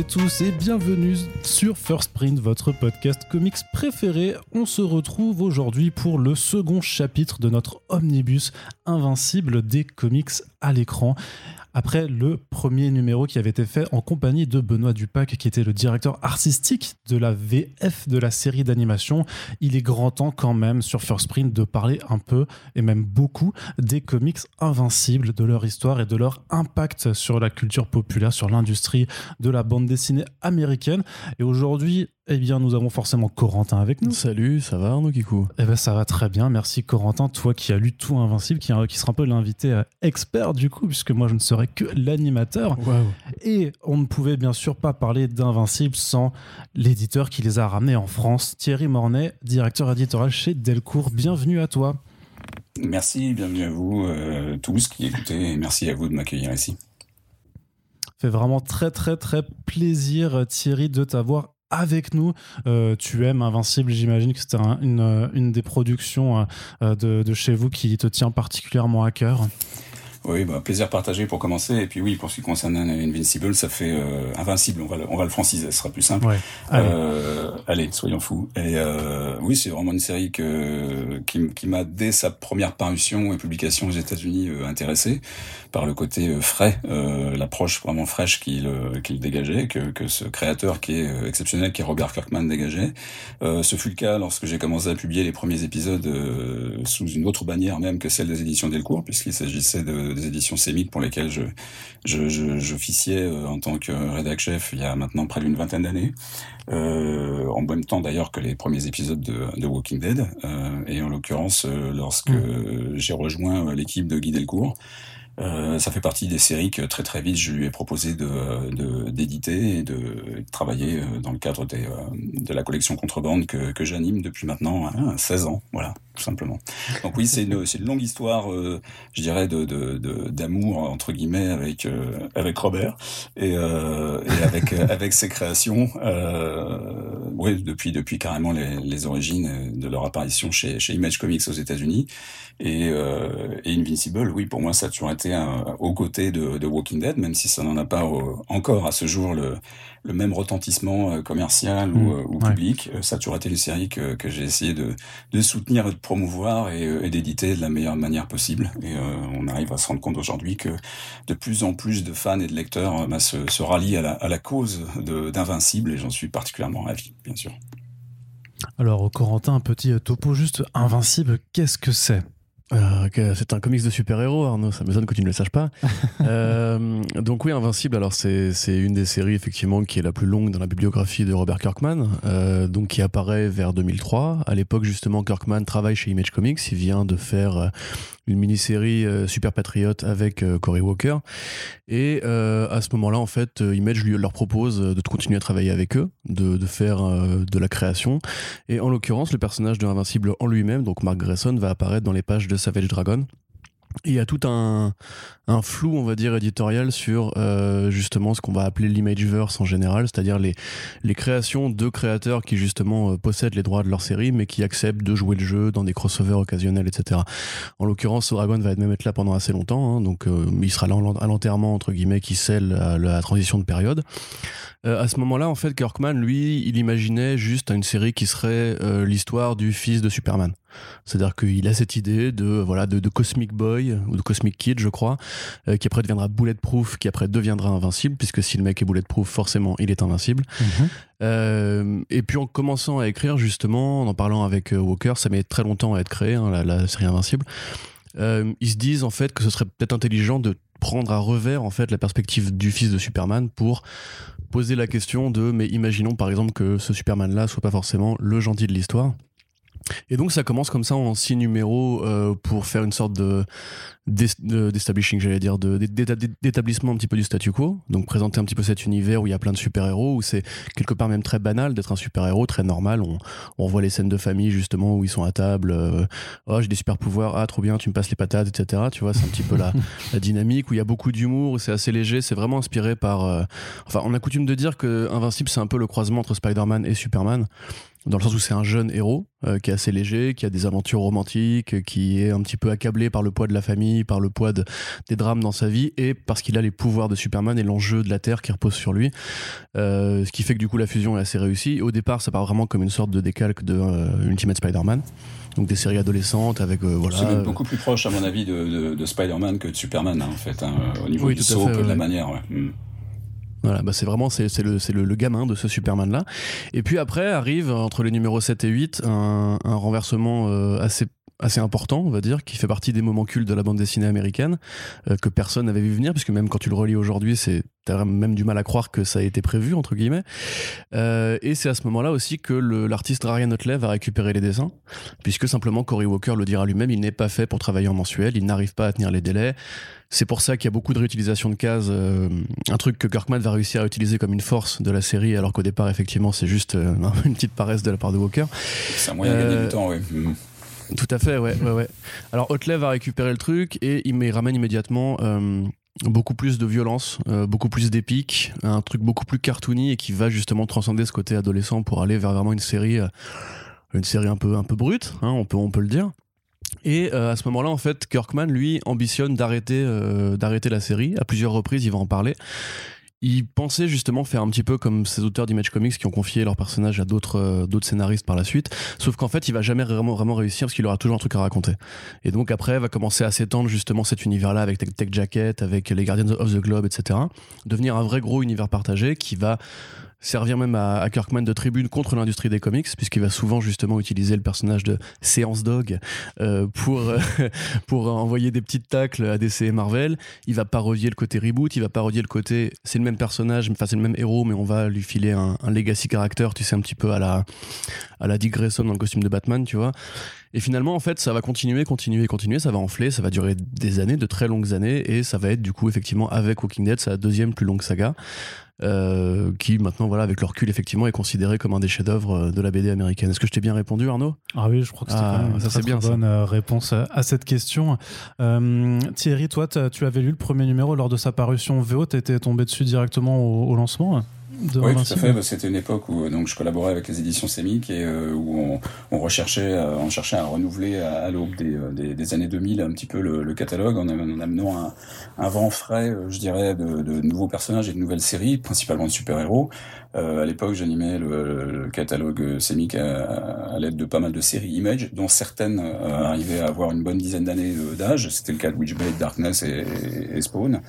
Et tous et bienvenue sur First Print, votre podcast comics préféré. On se retrouve aujourd'hui pour le second chapitre de notre omnibus invincible des comics à l'écran après le premier numéro qui avait été fait en compagnie de Benoît Dupac, qui était le directeur artistique de la VF de la série d'animation. Il est grand temps quand même sur First Print de parler un peu, et même beaucoup, des comics invincibles, de leur histoire et de leur impact sur la culture populaire, sur l'industrie de la bande dessinée américaine. Et aujourd'hui, eh bien, nous avons forcément Corentin avec nous. Salut, ça va Arnaud Kikou? Eh bien, ça va très bien. Merci Corentin, toi qui as lu tout Invincible, qui, qui sera un peu l'invité euh, expert du coup, puisque moi je ne serai que l'animateur. Et on ne pouvait bien sûr pas parler d'Invincible sans l'éditeur qui les a ramenés en France, Thierry Mornay, directeur éditorial chez Delcourt. Bienvenue à toi. Merci, bienvenue à vous euh, tous qui écoutez et merci à vous de m'accueillir ici. Fait vraiment très très très plaisir Thierry de t'avoir avec nous. Euh, tu aimes Invincible, j'imagine que c'était une, des productions euh, de, de, chez vous qui te tient particulièrement à cœur. Oui, bah, plaisir partagé pour commencer. Et puis oui, pour ce qui concerne Invincible, ça fait euh, Invincible. On va, le, on va le franciser, ce sera plus simple. Allez. Euh, allez. soyons fous. Et euh, oui, c'est vraiment une série que, qui, qui m'a dès sa première parution et publication aux États-Unis euh, intéressé par le côté euh, frais, l'approche vraiment fraîche qu'il qu'il dégageait, que, que ce créateur qui est exceptionnel, qui est Robert Kirkman dégageait. ce fut le cas lorsque j'ai commencé à publier les premiers épisodes sous une autre bannière même que celle des éditions Delcourt, puisqu'il s'agissait de des éditions sémiques pour lesquelles je j'officiais je, euh, en tant que rédac chef il y a maintenant près d'une vingtaine d'années, euh, en même temps d'ailleurs que les premiers épisodes de, de Walking Dead, euh, et en l'occurrence lorsque mmh. j'ai rejoint l'équipe de Guy Delcourt, euh, ça fait partie des séries que très très vite je lui ai proposé de d'éditer et de travailler dans le cadre des, de la collection contrebande que, que j'anime depuis maintenant hein, 16 ans, voilà tout simplement. Donc oui, c'est une, une longue histoire, euh, je dirais, de, d'amour de, entre guillemets avec euh, avec Robert et, euh, et avec avec ses créations. oui, depuis depuis carrément les, les, origines de leur apparition chez chez Image Comics aux États-Unis et, et Invincible. Oui, pour moi, ça a toujours été un, aux côtés de, de Walking Dead, même si ça n'en a pas encore à ce jour le le même retentissement commercial ou, mmh. ou public. Ça a toujours été une série que, que j'ai essayé de, de soutenir et de promouvoir et, et d'éditer de la meilleure manière possible. Et euh, on arrive à se rendre compte aujourd'hui que de plus en plus de fans et de lecteurs bah, se, se, rallient à la, à la cause d'Invincible et j'en suis particulièrement ravi, bien sûr. Alors, Corentin, un petit topo juste. Invincible, qu'est-ce que c'est? Euh, c'est un comics de super-héros, Arnaud, ça m'étonne que tu ne le saches pas. euh, donc oui, Invincible, alors c'est une des séries effectivement qui est la plus longue dans la bibliographie de Robert Kirkman, euh, donc qui apparaît vers 2003. À l'époque justement, Kirkman travaille chez Image Comics, il vient de faire euh, une mini-série euh, Super Patriote avec euh, Cory Walker. Et euh, à ce moment-là, en fait, Image lui, leur propose de continuer à travailler avec eux, de, de faire de la création. Et en l'occurrence, le personnage de Invincible en lui-même, donc Mark Grayson, va apparaître dans les pages de Savage Dragon il y a tout un, un, flou, on va dire, éditorial sur euh, justement ce qu'on va appeler l'imageverse en général, c'est-à-dire les, les créations de créateurs qui justement euh, possèdent les droits de leur série, mais qui acceptent de jouer le jeu dans des crossovers occasionnels, etc. En l'occurrence, Dragon va même être là pendant assez longtemps, hein, donc euh, il sera à l'enterrement, entre guillemets, qui scelle la, la transition de période. Euh, à ce moment-là, en fait, Kirkman, lui, il imaginait juste une série qui serait euh, l'histoire du fils de Superman. C'est-à-dire qu'il a cette idée de voilà de, de, Cosmic Boy ou de Cosmic Kid, je crois, euh, qui après deviendra Bulletproof, qui après deviendra invincible, puisque si le mec est Bulletproof, forcément, il est invincible. Mhm. Euh, et puis en commençant à écrire justement, en en parlant avec Walker, ça met très longtemps à être créé, hein, la, la, série Invincible. ils se disent en fait que ce serait peut-être intelligent de prendre à revers en fait la perspective du fils de Superman pour poser la question de mais imaginons par exemple que ce Superman là soit pas forcément le gentil de l'histoire et donc ça commence comme ça en six numéros euh, pour faire une sorte de d'establishing, j'allais dire, d'établissement un petit peu du statu quo. Donc présenter un petit peu cet univers où il y a plein de super-héros, où c'est quelque part même très banal d'être un super-héros, très normal. On, on voit les scènes de famille justement où ils sont à table. Euh, oh, j'ai des super-pouvoirs, ah trop bien, tu me passes les patates, etc. Tu vois, c'est un petit peu la, la, dynamique où il y a beaucoup d'humour, c'est assez léger, c'est vraiment inspiré par. Euh, enfin, on a coutume de dire que Invincible, c'est un peu le croisement entre Spider-Man et Superman. Dans le sens où c'est un jeune héros qui est assez léger, qui a des aventures romantiques, qui est un petit peu accablé par le poids de la famille, par le poids des drames dans sa vie, et parce qu'il a les pouvoirs de Superman et l'enjeu de la Terre qui repose sur lui. ce qui fait que du coup la fusion est assez réussie. Au départ, ça part vraiment comme une sorte de décalque de Ultimate Spider-Man donc des séries adolescentes avec voilà. C'est beaucoup plus proche à mon avis de, de, Spider-Man que de Superman hein, en fait, hein, au niveau du saut, de la manière. Hmm. Voilà, bah c'est vraiment c'est, le, le, le, gamin de ce Superman là. Et puis après arrive entre les numéros 7 et 8 un, un renversement euh, assez assez important, on va dire, qui fait partie des moments cultes de la bande dessinée américaine, euh, que personne n'avait vu venir, puisque même quand tu le relis aujourd'hui, c'est t'as même du mal à croire que ça a été prévu entre guillemets. Euh, et c'est à ce moment-là aussi que l'artiste Ryan Otley va récupérer les dessins, puisque simplement Cory Walker le dira lui-même, il n'est pas fait pour travailler en mensuel, il n'arrive pas à tenir les délais. C'est pour ça qu'il y a beaucoup de réutilisation de cases, euh, un truc que Kirkman va réussir à utiliser comme une force de la série, alors qu'au départ, effectivement, c'est juste une petite paresse de la part de Walker. C'est un moyen de gagner du temps, oui. Tout à fait, ouais, ouais, ouais. Alors Otley va récupérer le truc et il me ramène immédiatement beaucoup plus de violence, euh, beaucoup plus d'épique, un truc beaucoup plus cartoony et qui va justement transcender ce côté adolescent pour aller vers vraiment une série, euh, une série un peu un peu brute, hein, on peut on peut le dire. Et euh, à ce moment-là, en fait, Kirkman lui ambitionne d'arrêter d'arrêter la série à plusieurs reprises. Il va en parler il pensait justement faire un petit peu comme ces auteurs d'Image Comics qui ont confié leurs personnages à d'autres euh, d'autres scénaristes par la suite. Sauf qu'en fait, il va jamais vraiment vraiment réussir parce qu'il aura toujours un truc à raconter. Et donc après, va commencer à s'étendre justement cet univers-là avec Tech Jacket, avec les Guardians of the Globe, etc. Devenir un vrai gros univers partagé qui va servir même à, Kirkman de tribune contre l'industrie des comics, puisqu'il va souvent justement utiliser le personnage de Séance Dog euh, pour, euh, pour envoyer des petites tacles à DC et Marvel. Il va parodier le côté reboot, il va parodier le côté c'est le même personnage, enfin c'est le même héros, mais on va lui filer un, legacy character, tu sais, un petit peu à la, à la Dick Grayson dans le costume de Batman, tu vois. Et finalement, en fait, ça va continuer, continuer, continuer, ça va enfler, ça va durer des années, de très longues années, et ça va être du coup effectivement avec Walking Dead sa deuxième plus longue saga. Euh, qui maintenant, voilà, avec le recul, effectivement, est considéré comme un des chefs-d'œuvre euh, de la BD américaine. Est-ce que je t'ai bien répondu, Arnaud? Ah oui, je crois que c'était ah, une très, bien, bonne euh, réponse à cette question. Thierry, toi, tu avais lu le premier numéro lors de sa parution VO, étais tombé dessus directement au lancement? Oui, tout à fait. Bah, c'était une époque où donc je collaborais avec les éditions Sémic et euh, où on, on recherchait, euh, on cherchait à renouveler à, l'aube des, euh, des, des, années 2000 un petit peu le, le catalogue en, en amenant un, un, vent frais, je dirais, de, de, nouveaux personnages et de nouvelles séries, principalement de super-héros. Euh, à l'époque, j'animais le, le, catalogue Sémic à, à l'aide de pas mal de séries Image, dont certaines arrivaient à avoir une bonne dizaine d'années d'âge. C'était le cas de Witchblade, Darkness et, et Spawn.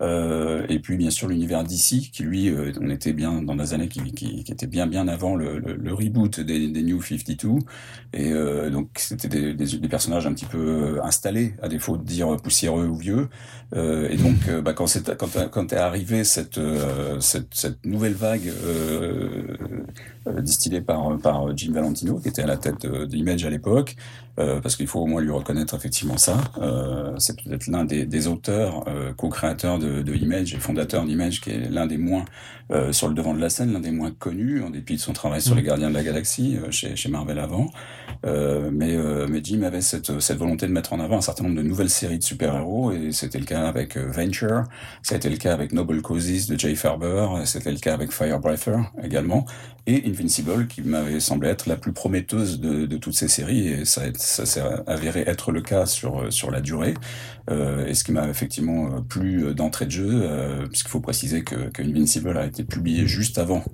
Euh, et puis bien sûr l'univers d'ici, qui lui, euh, on était bien dans des années qui, qui, était bien bien avant le, reboot des, des, New 52. Et euh, donc c'était des, personnages un petit peu installés, à défaut de dire poussiéreux ou vieux. Et donc bah, quand est arrivé cette, cette, cette nouvelle vague distillée par par Jim Valentino, qui était à la tête d'Image à l'époque, parce qu'il faut au moins lui reconnaître effectivement ça. c'est peut-être l'un des, auteurs co-créateurs de, de Image et fondateur d'Image, qui est l'un des moins euh, sur le devant de la scène, l'un des moins connus, en dépit de son travail sur mm. les Gardiens de la Galaxie euh, chez, chez Marvel avant. Euh, mais, euh, mais Jim avait cette, cette volonté de mettre en avant un certain nombre de nouvelles séries de super-héros, et c'était le cas avec Venture, ça a été le cas avec Noble Causes de Jay Farber, c'était le cas avec Firebreather également, et Invincible, qui m'avait semblé être la plus prometteuse de, de toutes ces séries, et ça, ça s'est avéré être le cas sur, sur la durée. Euh, et ce qui m'a effectivement plu d'entrée de jeu, puisqu'il faut préciser que, que Invincible a été publié juste avant,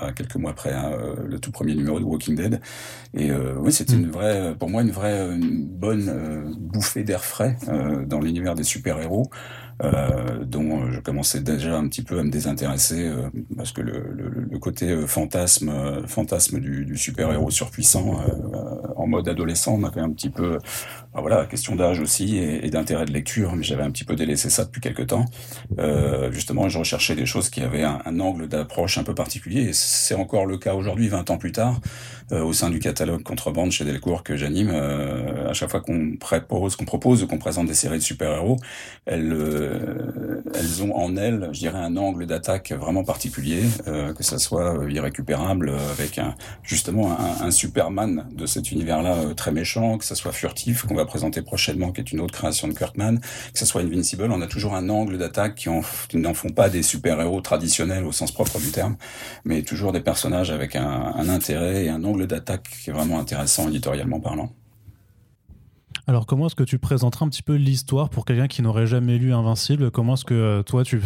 à quelques mois après, hein, le tout premier numéro de Walking Dead. Et oui, c'était une vraie, pour moi, une vraie, une bonne bouffée d'air frais dans l'univers des super-héros. Euh, dont je commençais déjà un petit peu à me désintéresser euh, parce que le, le, le côté euh, fantasme, fantasme du, du super-héros surpuissant en mode adolescent m'avait un petit peu, bah voilà, question d'âge aussi et, d'intérêt de lecture, mais j'avais un petit peu délaissé ça depuis quelques temps. justement, je recherchais des choses qui avaient un, angle d'approche un peu particulier et c'est encore le cas aujourd'hui, 20 ans plus tard. Euh, au sein du catalogue Contrebande chez Delcourt que j'anime. Euh, à chaque fois qu'on propose, qu'on propose ou qu'on présente des séries de super-héros, elle, euh, elle elles ont en elles, je dirais, un angle d'attaque vraiment particulier, que ça soit irrécupérable avec un, justement un, Superman de cet univers-là très méchant, que ça soit furtif qu'on va présenter prochainement, qui est une autre création de Kirkman, que ça soit Invincible, on a toujours un angle d'attaque qui, n'en font pas des super-héros traditionnels au sens propre du terme, mais toujours des personnages avec un, un intérêt et un angle d'attaque qui est vraiment intéressant éditorialement parlant. Alors, comment est-ce que tu présenteras un petit peu l'histoire pour quelqu'un qui n'aurait jamais lu Invincible? Comment est-ce que euh, toi, tu,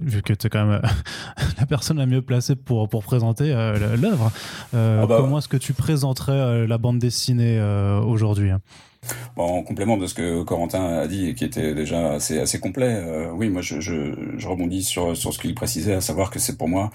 vu que tu es quand même euh, la personne la mieux placée pour, pour présenter euh, l'œuvre, ah bah comment est-ce que tu présenterais la bande dessinée aujourd'hui? Bon, en complément de ce que Corentin a dit et qui était déjà assez, assez complet, oui, moi je, je, je rebondis sur, sur ce qu'il précisait, à savoir que c'est pour moi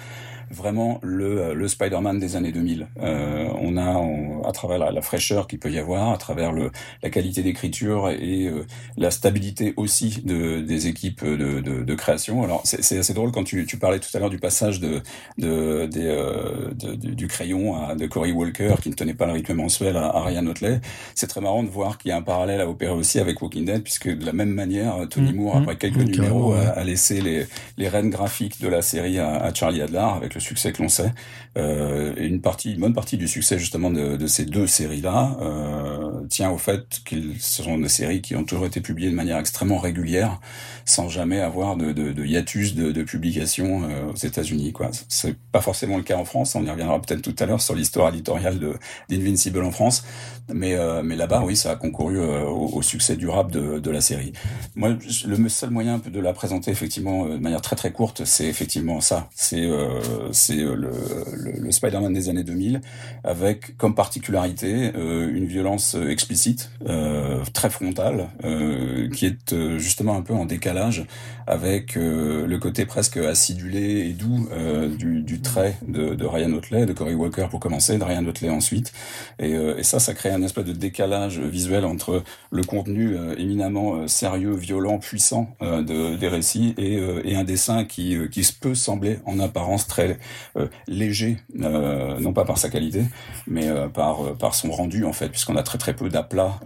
vraiment le, euh, le Spider-Man des années 2000. Euh, on a, à travers la, fraîcheur qu'il peut y avoir, à travers le, la qualité d'écriture et euh, la stabilité aussi de, des équipes de, de, de création. Alors c'est assez drôle quand tu, tu parlais tout à l'heure du passage de, de, des, euh, du crayon à, de Cory Walker qui ne tenait pas le rythme mensuel à, à Ryan Otley. C'est très marrant de voir qu'il y a un parallèle à opérer aussi avec Walking Dead puisque de la même manière, Tony mmh, Moore, après mmh. quelques numéros, a, a, laissé les, les rênes graphiques de la série à, à Charlie Adler avec le succès que l'on sait. Euh, une partie, une bonne partie du succès justement de, de ces deux séries-là euh, tient au fait qu'ils sont des séries qui ont toujours été publiées de manière extrêmement régulière, sans jamais avoir de, de, de hiatus de, de publication euh, aux États-Unis. Quoi, c'est pas forcément le cas en France. On y reviendra peut-être tout à l'heure sur l'histoire éditoriale de d'Invincible en France, mais euh, mais là-bas, oui, ça a concouru euh, au, au, succès durable de, de la série. Moi, le seul moyen de la présenter effectivement de manière très très courte, c'est effectivement ça. C'est c'est le, le, Spider-Man des années 2000, avec comme particularité une violence explicite, très frontale, qui est justement un peu en décalage avec euh, le côté presque acidulé et doux euh, du, du, trait de, de, Ryan Otley, de Cory Walker pour commencer, de Ryan Otley ensuite. Et, euh, et, ça, ça crée un espèce de décalage visuel entre le contenu éminemment sérieux, violent, puissant de, des récits et, et, un dessin qui, qui peut sembler en apparence très léger, non pas par sa qualité, mais par, par son rendu en fait, puisqu'on a très très peu d'aplats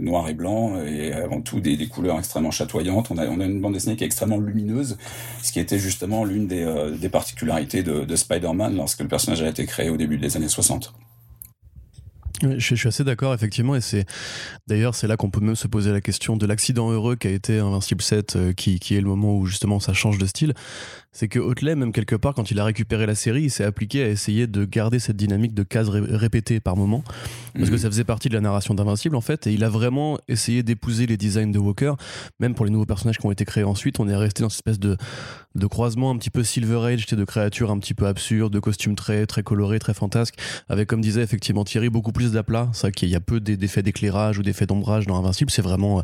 noir et blanc et avant tout des, des couleurs extrêmement chatoyantes on a, une bande qui est extrêmement lumineuse, ce qui était justement l'une des, euh, particularités de, de Spider-Man lorsque le personnage a été créé au début des années 60. Je, suis assez d'accord, effectivement, et c'est d'ailleurs c'est là qu'on peut même se poser la question de l'accident heureux qu'a été Invincible 7, euh, qui est le moment où justement ça change de style. C'est que Otley, même quelque part, quand il a récupéré la série, il s'est appliqué à essayer de garder cette dynamique de cases répétées par moment, parce que mhm. ça faisait partie de la narration d'Invincible en fait, et il a vraiment essayé d'épouser les designs de Walker, même pour les nouveaux personnages qui ont été créés ensuite. On est resté dans cette espèce de, de croisement un petit peu Silver Age, de créatures un petit peu absurdes, de costumes très très colorés, très fantasques, avec comme disait effectivement Thierry beaucoup plus d'aplat. C'est vrai qu'il y a peu d'effets d'éclairage ou d'effets d'ombrage dans Invincible, c'est vraiment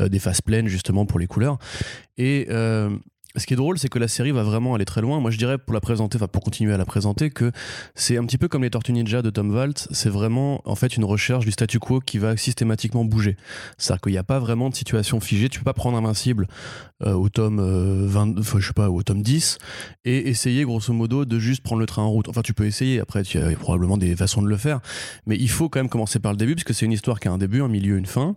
euh, des faces pleines justement pour les couleurs. Et euh, ce qui est drôle, c'est que la série va vraiment aller très loin. Moi, je dirais, pour la présenter, enfin, pour continuer à la présenter, que c'est un petit peu comme les Tortues Ninja de Tom Waltz. C'est vraiment, en fait, une recherche du statu quo qui va systématiquement bouger. C'est-à-dire qu'il n'y a pas vraiment de situation figée. Tu peux pas prendre Invincible euh, au tome 20, euh, je sais pas, au tome 10 et essayer, grosso modo, de juste prendre le train en route. Enfin, tu peux essayer. Après, il y a probablement des façons de le faire. Mais il faut quand même commencer par le début, puisque c'est une histoire qui a un début, un milieu, une fin.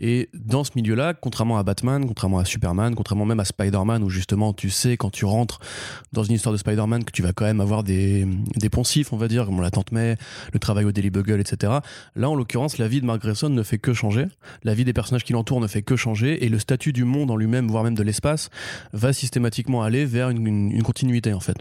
Et dans ce milieu-là, contrairement à Batman, contrairement à Superman, contrairement même à Spider-Man, où justement tu sais quand tu rentres dans une histoire de Spider-Man que tu vas quand même avoir des, des poncifs, on va dire, comme on la tante May, le travail au Daily Bugle, etc. Là, en l'occurrence, la vie de Mark Grayson ne fait que changer, la vie des personnages qui l'entourent ne fait que changer, et le statut du monde en lui-même, voire même de l'espace, va systématiquement aller vers une, une, continuité en fait.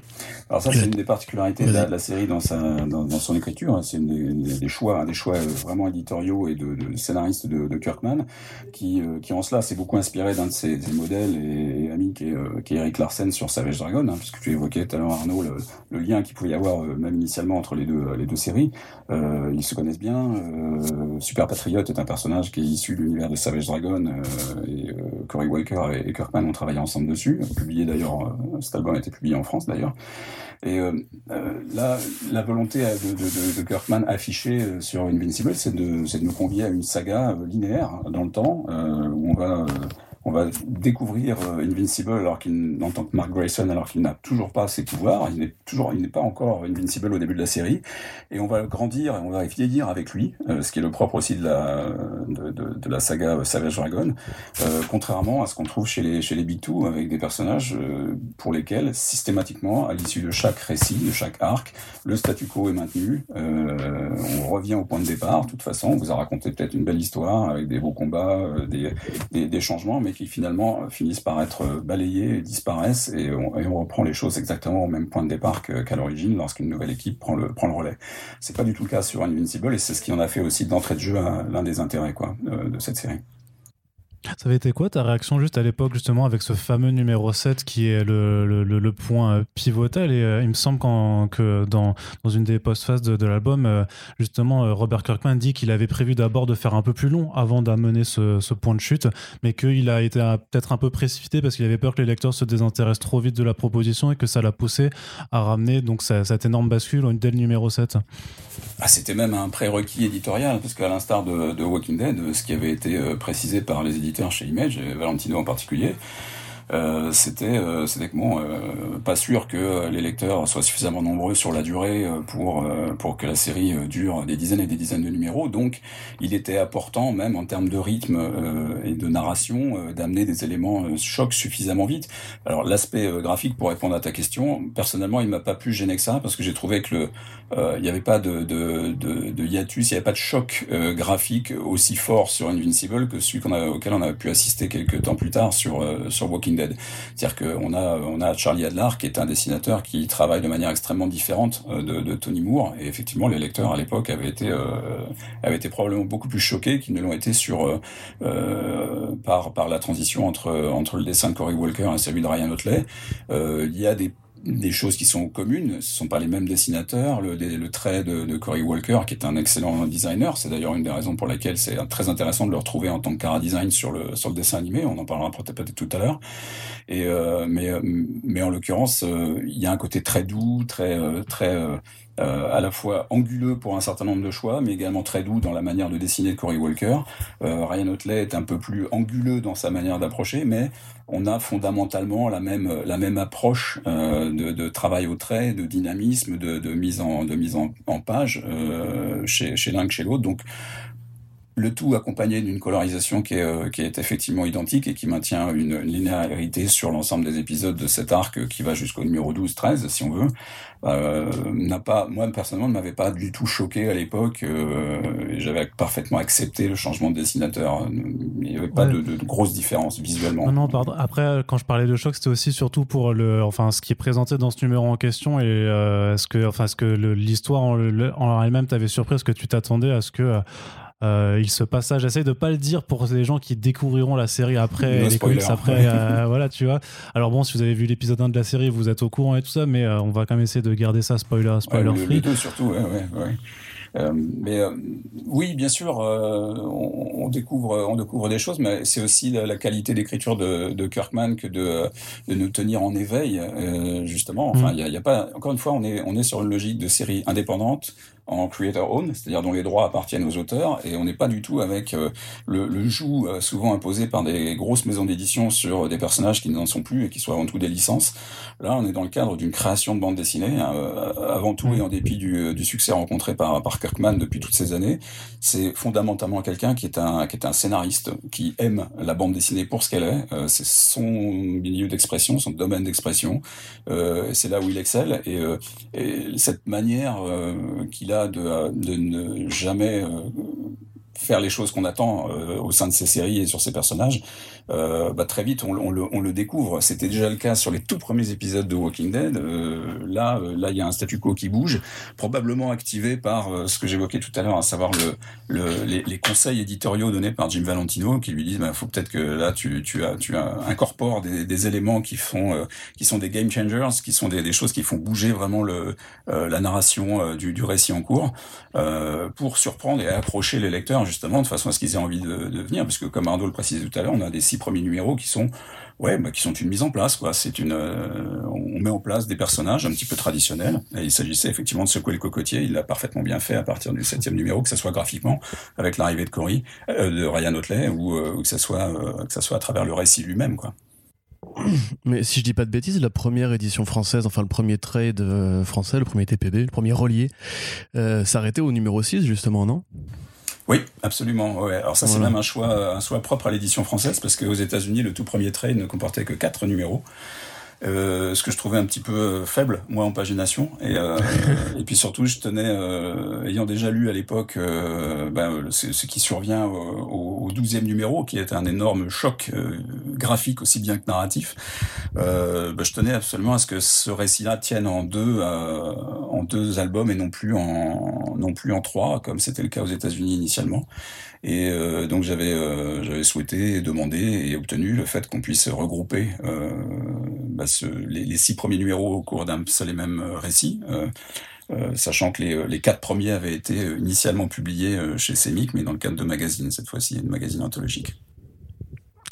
Alors ça, c'est une des particularités de la, série dans, sa, dans, dans son écriture, hein. c'est des, choix, des choix vraiment éditoriaux et de, de scénaristes de, de qui, euh, qui en cela s'est beaucoup inspiré d'un de ses, modèles et, amis qui est, euh, qui est, Eric Larsen sur Savage Dragon, hein, puisque tu évoquais tout à l'heure Arnaud le, le lien qu'il pouvait y avoir euh, même initialement entre les deux, les deux séries. Ils se connaissent bien. Super Patriot est un personnage qui est issu de l'univers de Savage Dragon et Cory Walker et, Kirkman ont travaillé ensemble dessus. Publié d'ailleurs, cet album a été publié en France d'ailleurs. Et euh, là, la volonté de, de, Kirkman affichée sur Invincible, c'est de, de nous convier à une saga linéaire dans le temps, où on va on va découvrir Invincible alors qu'il, en tant que Mark Grayson, alors qu'il n'a toujours pas ses pouvoirs, il n'est toujours, il n'est pas encore Invincible au début de la série, et on va grandir et on va vieillir avec lui, ce qui est le propre aussi de la de, la saga Savage Dragon, contrairement à ce qu'on trouve chez les chez les avec des personnages pour lesquels systématiquement à l'issue de chaque récit, de chaque arc, le statu quo est maintenu, on revient au point de départ. De toute façon, on vous a raconté peut-être une belle histoire avec des beaux combats, des, des, des changements, mais qui finalement euh, finissent par être euh, balayés, disparaissent et on, et on reprend les choses exactement au même point de départ qu'à l'origine lorsqu'une nouvelle équipe prend le, prend le relais. C'est pas du tout le cas sur Invincible et c'est ce qui en a fait aussi d'entrée de jeu l'un des intérêts quoi, de cette série. Ça avait été quoi ta réaction juste à l'époque justement avec ce fameux numéro 7 qui est le, le, point euh, pivotal? Et euh, il me semble que dans, dans une des post-phases de, l'album euh, justement Robert Kirkman dit qu'il avait prévu d'abord de faire un peu plus long avant d'amener ce, ce, point de chute mais qu'il a été peut-être un peu précipité parce qu'il avait peur que les lecteurs se désintéressent trop vite de la proposition et que ça l'a poussé à ramener donc cette énorme bascule dès le numéro 7. Ah, C'était même un prérequis éditorial parce qu'à l'instar de Walking Dead ce qui avait été précisé par les éditeurs chez Image, Valentino en particulier, euh, c'était euh, c'était bon, euh, pas sûr que les lecteurs soient suffisamment nombreux sur la durée pour pour que la série dure des dizaines et des dizaines de numéros. Donc, il était important, même en termes de rythme et de narration, d'amener des éléments chocs suffisamment vite. Alors, l'aspect graphique, pour répondre à ta question, personnellement, il m'a pas plus gêné que ça parce que j'ai trouvé que le il n'y avait pas de, de, de, de hiatus, il n'y avait pas de choc graphique aussi fort sur Invincible que celui qu'on a, auquel on a pu assister quelques temps plus tard sur sur Walking c'est-à-dire qu'on a, on a Charlie Adler qui est un dessinateur qui travaille de manière extrêmement différente euh, de, de Tony Moore. Et effectivement, les lecteurs à l'époque avaient été, euh, avaient été probablement beaucoup plus choqués qu'ils ne l'ont été sur, euh, euh, par, par la transition entre, entre le dessin de Cory Walker et celui de Ryan Otley. Euh, il y a des des choses qui sont communes. Ce sont pas les mêmes dessinateurs. Le, le trait de, de, Cory Walker, qui est un excellent designer, c'est d'ailleurs une des raisons pour lesquelles c'est très intéressant de le retrouver en tant que cara design sur le sur le dessin animé. On en parlera peut-être tout à l'heure. Euh, mais euh, mais en l'occurrence, euh, il y a un côté très doux, très très euh, à la fois anguleux pour un certain nombre de choix, mais également très doux dans la manière de dessiner de Cory Walker. Euh, Ryan Otley est un peu plus anguleux dans sa manière d'approcher, mais on a fondamentalement la même la même approche euh, de, travail au trait, de dynamisme, de, mise en de mise en, en page euh, chez chez l'un que chez l'autre. Donc le tout accompagné d'une colorisation qui est, euh, qui est effectivement identique et qui maintient une, linéarité sur l'ensemble des épisodes de cet arc qui va jusqu'au numéro 12-13 si on veut, euh, n'a pas, moi personnellement ne m'avait pas du tout choqué à l'époque euh, j'avais parfaitement accepté le changement de dessinateur. Il n'y avait pas de, de, de grosses différences visuellement. Non, non, pardon. Après, quand je parlais de choc, c'était aussi surtout pour le, enfin, ce qui est présenté dans ce numéro en question et euh, est-ce que, enfin, est-ce que l'histoire en, en elle-même t'avait surpris, est-ce que tu t'attendais à ce que euh, il se passe j'essaie de pas le dire pour les gens qui découvriront la série après, no les comics après, euh, voilà, tu vois. Alors bon, si vous avez vu l'épisode 1 de la série, vous êtes au courant et tout ça, mais euh, on va quand même essayer de garder ça spoiler, spoiler ouais, free. Deux surtout, ouais. Euh, mais euh, oui, bien sûr, euh, on, on, découvre, on découvre des choses, mais c'est aussi la, la qualité d'écriture de, de, Kirkman que de, de nous tenir en éveil, justement. Enfin, il mm. y, a, y, a, pas. Encore une fois, on est, on est sur une logique de série indépendante en creator own, c'est-à-dire dont les droits appartiennent aux auteurs, et on n'est pas du tout avec euh, le, le, joug euh, souvent imposé par des grosses maisons d'édition sur des personnages qui n'en sont plus et qui sont avant tout des licences. Là, on est dans le cadre d'une création de bande dessinée, hein, avant tout et en dépit du, du succès rencontré par, par Kirkman depuis toutes ces années. C'est fondamentalement quelqu'un qui est un qui est un scénariste qui aime la bande dessinée pour ce qu'elle est. Euh, c'est son milieu d'expression, son domaine d'expression. Euh, c'est là où il excelle et, euh, et cette manière euh, qu'il a de, ne jamais euh, faire les choses qu'on attend euh, au sein de ces séries et sur ces personnages, euh, bah, très vite on, on, le, on, le, découvre. C'était déjà le cas sur les tout premiers épisodes de Walking Dead. Euh, là, euh, là, il y a un statu quo qui bouge, probablement activé par euh, ce que j'évoquais tout à l'heure, à savoir le, le les, conseils éditoriaux donnés par Jim Valentino, qui lui disent, bah, faut peut-être que là tu, tu as, tu as incorpores des, des éléments qui font, euh, qui sont des game changers, qui sont des, des choses qui font bouger vraiment le, la narration du, du, récit en cours, pour surprendre et accrocher les lecteurs justement de façon à ce qu'ils aient envie de, de venir, puisque comme Arnaud le précisait tout à l'heure, on a des six premiers numéros qui sont ouais bah, qui sont une mise en place c'est une euh, on met en place des personnages un petit peu traditionnels. Il s'agissait effectivement de secouer le cocotier. Il l'a parfaitement bien fait à partir du septième numéro, que ce soit graphiquement avec l'arrivée de Cory, de Ryan Otley, ou, que ça soit que ça soit à travers le récit lui-même. Mais si je dis pas de bêtises, la première édition française, enfin le premier trade français, le premier TPB, le premier relié, s'arrêtait au numéro 6 justement, non? Oui, absolument. Ouais. Alors ça, c'est même un choix, un choix propre à l'édition française, parce qu'aux États-Unis, le tout premier trade ne comportait que quatre numéros. Euh, ce que je trouvais un petit peu euh, faible, moi en pagination. Et, euh, et puis surtout, je tenais, euh, ayant déjà lu à l'époque ben, ce, qui survient au, douzième numéro, qui est un énorme choc graphique aussi bien que narratif, ben, je tenais absolument à ce que ce récit-là tienne en deux, en deux albums et non plus en non plus en trois, comme c'était le cas aux États-Unis initialement. Et euh, donc j'avais euh, souhaité demander et obtenu le fait qu'on puisse regrouper euh, bah, les, six premiers numéros au cours d'un seul et même récit. sachant que les, les, quatre premiers avaient été initialement publiés chez Semic, mais dans le cadre de magazines cette fois-ci, de magazines anthologiques.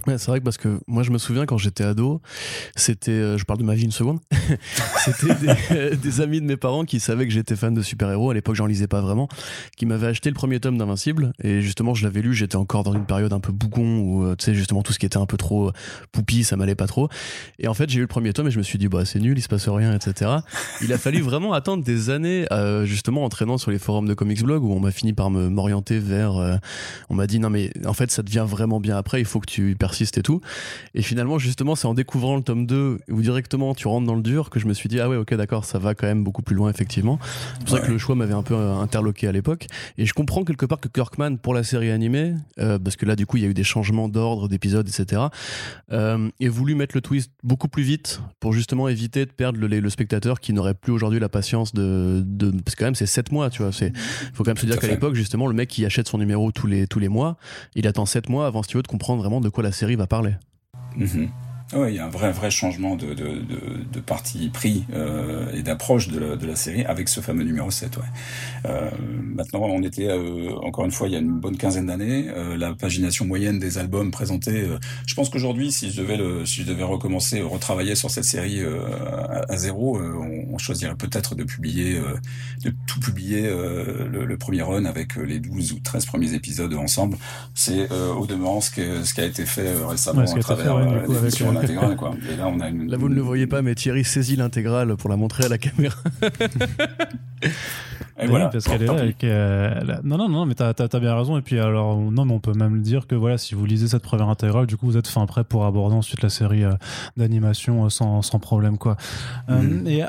Ouais, c'est vrai que parce que moi je me souviens quand j'étais ado, c'était, euh, je parle de ma vie une seconde, c'était des, amis de mes parents qui savaient que j'étais fan de super-héros, à l'époque j'en lisais pas vraiment, qui m'avaient acheté le premier tome d'Invincible, et justement je l'avais lu, j'étais encore dans une période un peu bougon, où euh, tu sais justement tout ce qui était un peu trop euh, poupi, ça m'allait pas trop, et en fait j'ai eu le premier tome et je me suis dit bah c'est nul, il se passe rien, etc. Il a fallu vraiment attendre des années, justement en traînant sur les forums de Comics Blog, où on m'a fini par m'orienter vers, on m'a dit non mais en fait ça devient vraiment bien après, il faut que tu et tout. Et finalement, justement, c'est en découvrant le tome 2 où directement tu rentres dans le dur que je me suis dit, ah ouais, ok, d'accord, ça va quand même beaucoup plus loin, effectivement. C'est pour ça que le choix m'avait un peu euh, interloqué à l'époque. Et je comprends quelque part que Kirkman, pour la série animée, euh, parce que là, du coup, il y a eu des changements d'ordre, d'épisodes, etc., euh, ait voulu mettre le twist beaucoup plus vite pour justement éviter de perdre le, le spectateur qui n'aurait plus aujourd'hui la patience de, de, parce que quand même c'est 7 mois tu vois c'est faut quand même se dire qu'à l'époque justement le mec qui achète son numéro tous les tous les mois il attend 7 mois avant si tu veux de comprendre vraiment de quoi la série va parler. Mhm. Oui, il y a un vrai, vrai changement de, de, de, de parti pris euh, et d'approche de la, de la série avec ce fameux numéro 7. Ouais. Euh, maintenant, on était, euh, encore une fois, il y a une bonne quinzaine d'années. Euh, la pagination moyenne des albums présentés, euh, je pense qu'aujourd'hui, si je devais le, si je devais recommencer, retravailler sur cette série à, à, zéro, on, on, choisirait peut-être de publier, de tout publier le, le, premier run avec les 12 ou 13 premiers épisodes ensemble. C'est au demeurant ce, que, ce qui a été fait récemment à travers ouais, là, vous ne le voyez pas, mais Thierry saisit l'intégrale pour la montrer à la caméra. Et voilà, parce qu'elle est là. Non, non, non, mais t'as as, bien raison. Et puis, alors, non, mais on peut même dire que voilà, si vous lisez cette première intégrale, du coup, vous êtes fin prêt pour aborder ensuite la série euh, d'animation euh, sans, sans, problème, quoi. Euh, mm. et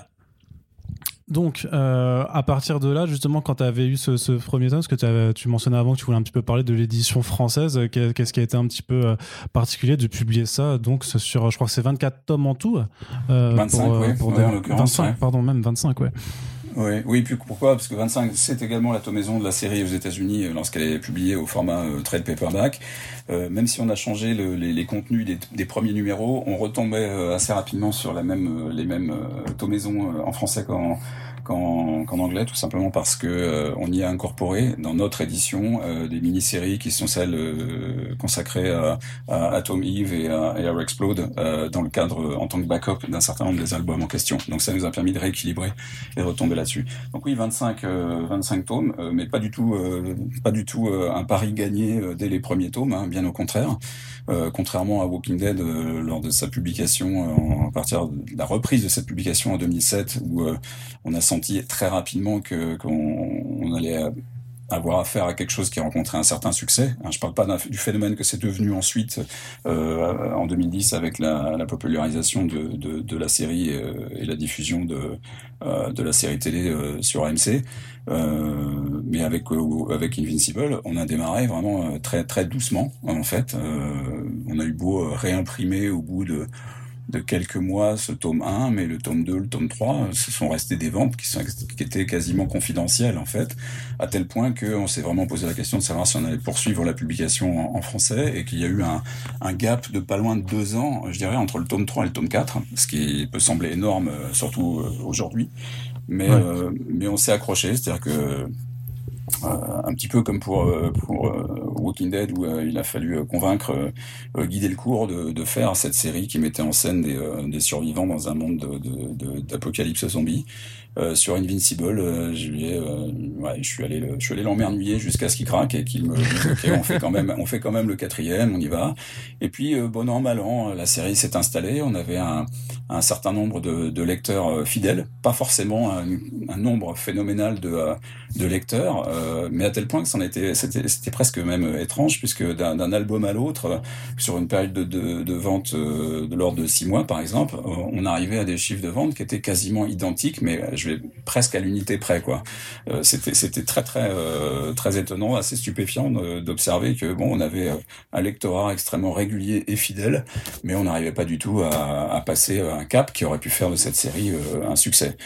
donc, euh, à partir de là, justement, quand tu avais eu ce, ce, premier tome, parce que tu mentionnais avant que tu voulais un petit peu parler de l'édition française, euh, qu'est-ce qui a été un petit peu euh, particulier de publier ça Donc, sur, je crois que c'est 24 tomes en tout. Euh, 25, pour, oui, pour ouais, des, 25, pardon, même 25, ouais. Oui, oui, puis pourquoi? Parce que 25, c'est également la tomaison de la série aux États-Unis lorsqu'elle est publiée au format euh, trade paperback. Euh, même si on a changé le, les, les, contenus des, des, premiers numéros, on retombait assez rapidement sur la même, les mêmes tomaisons en français qu'en qu'en anglais, tout simplement parce que euh, on y a incorporé dans notre édition euh, des mini-séries qui sont celles euh, consacrées à, à, Atom Eve et à, et à Rexplode dans le cadre en tant que backup d'un certain nombre des albums en question. Donc ça nous a permis de rééquilibrer et de retomber là-dessus. Donc oui, 25 25 tomes, mais pas du tout pas du tout un pari gagné dès les premiers tomes, hein, bien au contraire. contrairement à Walking Dead lors de sa publication, à partir de la reprise de cette publication en 2007, où on a senti très rapidement que qu'on allait avoir affaire à quelque chose qui a rencontré un certain succès. Hein, je parle pas du phénomène que c'est devenu ensuite euh, en 2010 avec la, la popularisation de, de, la série et, euh, la diffusion de, euh, de la série télé euh, sur AMC. Euh, mais avec avec Invincible, on a démarré vraiment très très doucement en fait. on a eu beau réimprimer au bout de de quelques mois ce tome 1, mais le tome 2, le tome 3, ce sont restés des ventes qui, sont, qui étaient quasiment confidentielles en fait, à tel point qu'on s'est vraiment posé la question de savoir si on allait poursuivre la publication en, français et qu'il y a eu un, un, gap de pas loin de deux ans, je dirais, entre le tome 3 et le tome 4, ce qui peut sembler énorme, euh, surtout euh, aujourd'hui. Mais, euh, mais on s'est accroché, c'est-à-dire que un petit peu comme pour, pour Walking Dead où il a fallu convaincre, guider le cours de, faire cette série qui mettait en scène des survivants dans un monde d'apocalypse zombie. Euh, sur Invincible, euh, je euh, ouais, je suis allé, je suis allé jusqu'à ce qu'il craque et qu'il me on fait quand même, on fait quand même le quatrième, on y va. Et puis bon an mal an, la série s'est installée. On avait un, un certain nombre de, de, lecteurs fidèles, pas forcément un, un nombre phénoménal de, de lecteurs, mais à tel point que c'en était, c'était, c'était presque même étrange puisque d'un, album à l'autre, sur une période de, de, de vente de l'ordre de six mois par exemple, on arrivait à des chiffres de vente qui étaient quasiment identiques, mais je presque à l'unité près quoi. Euh, c'était très très euh, très étonnant, assez stupéfiant d'observer que bon on avait euh, un lectorat extrêmement régulier et fidèle, mais on n'arrivait pas du tout à, passer un cap qui aurait pu faire de cette série un succès.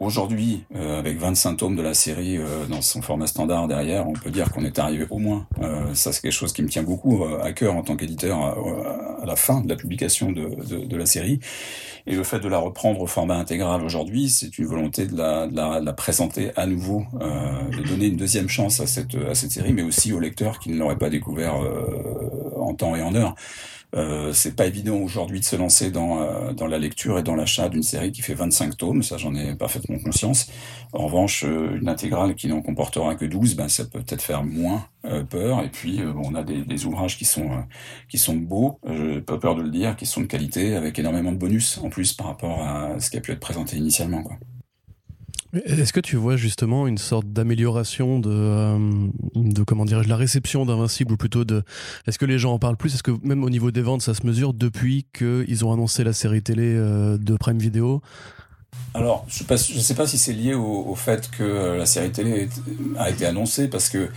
Aujourd'hui, euh, avec 25 tomes de la série euh, dans son format standard derrière, on peut dire qu'on est arrivé au moins. Euh, ça, c'est quelque chose qui me tient beaucoup à cœur en tant qu'éditeur à, la fin de la publication de, de, de, la série. Et le fait de la reprendre au format intégral aujourd'hui, c'est une volonté de la, de la, la, présenter à nouveau, de donner une deuxième chance à cette, à cette série, mais aussi aux lecteurs qui ne l'auraient pas découvert en temps et en heure. Euh, c'est pas évident aujourd'hui de se lancer dans, euh, dans la lecture et dans l'achat d'une série qui fait 25 tomes, ça j'en ai parfaitement conscience. En revanche, euh, une intégrale qui n'en comportera que 12, ben ça peut peut-être faire moins euh, peur. Et puis on a des, des, ouvrages qui sont qui sont beaux, pas peur de le dire, qui sont de qualité, avec énormément de bonus en plus par rapport à ce qui a pu être présenté initialement. Quoi. Est-ce que tu vois justement une sorte d'amélioration de, euh, de comment dirais-je la réception d'Invincible ou plutôt de est-ce que les gens en parlent plus? Est-ce que même au niveau des ventes ça se mesure depuis qu'ils ont annoncé la série télé euh, de Prime Video? Alors, je ne sais pas si c'est lié au, fait que euh, la série télé a été annoncée, parce que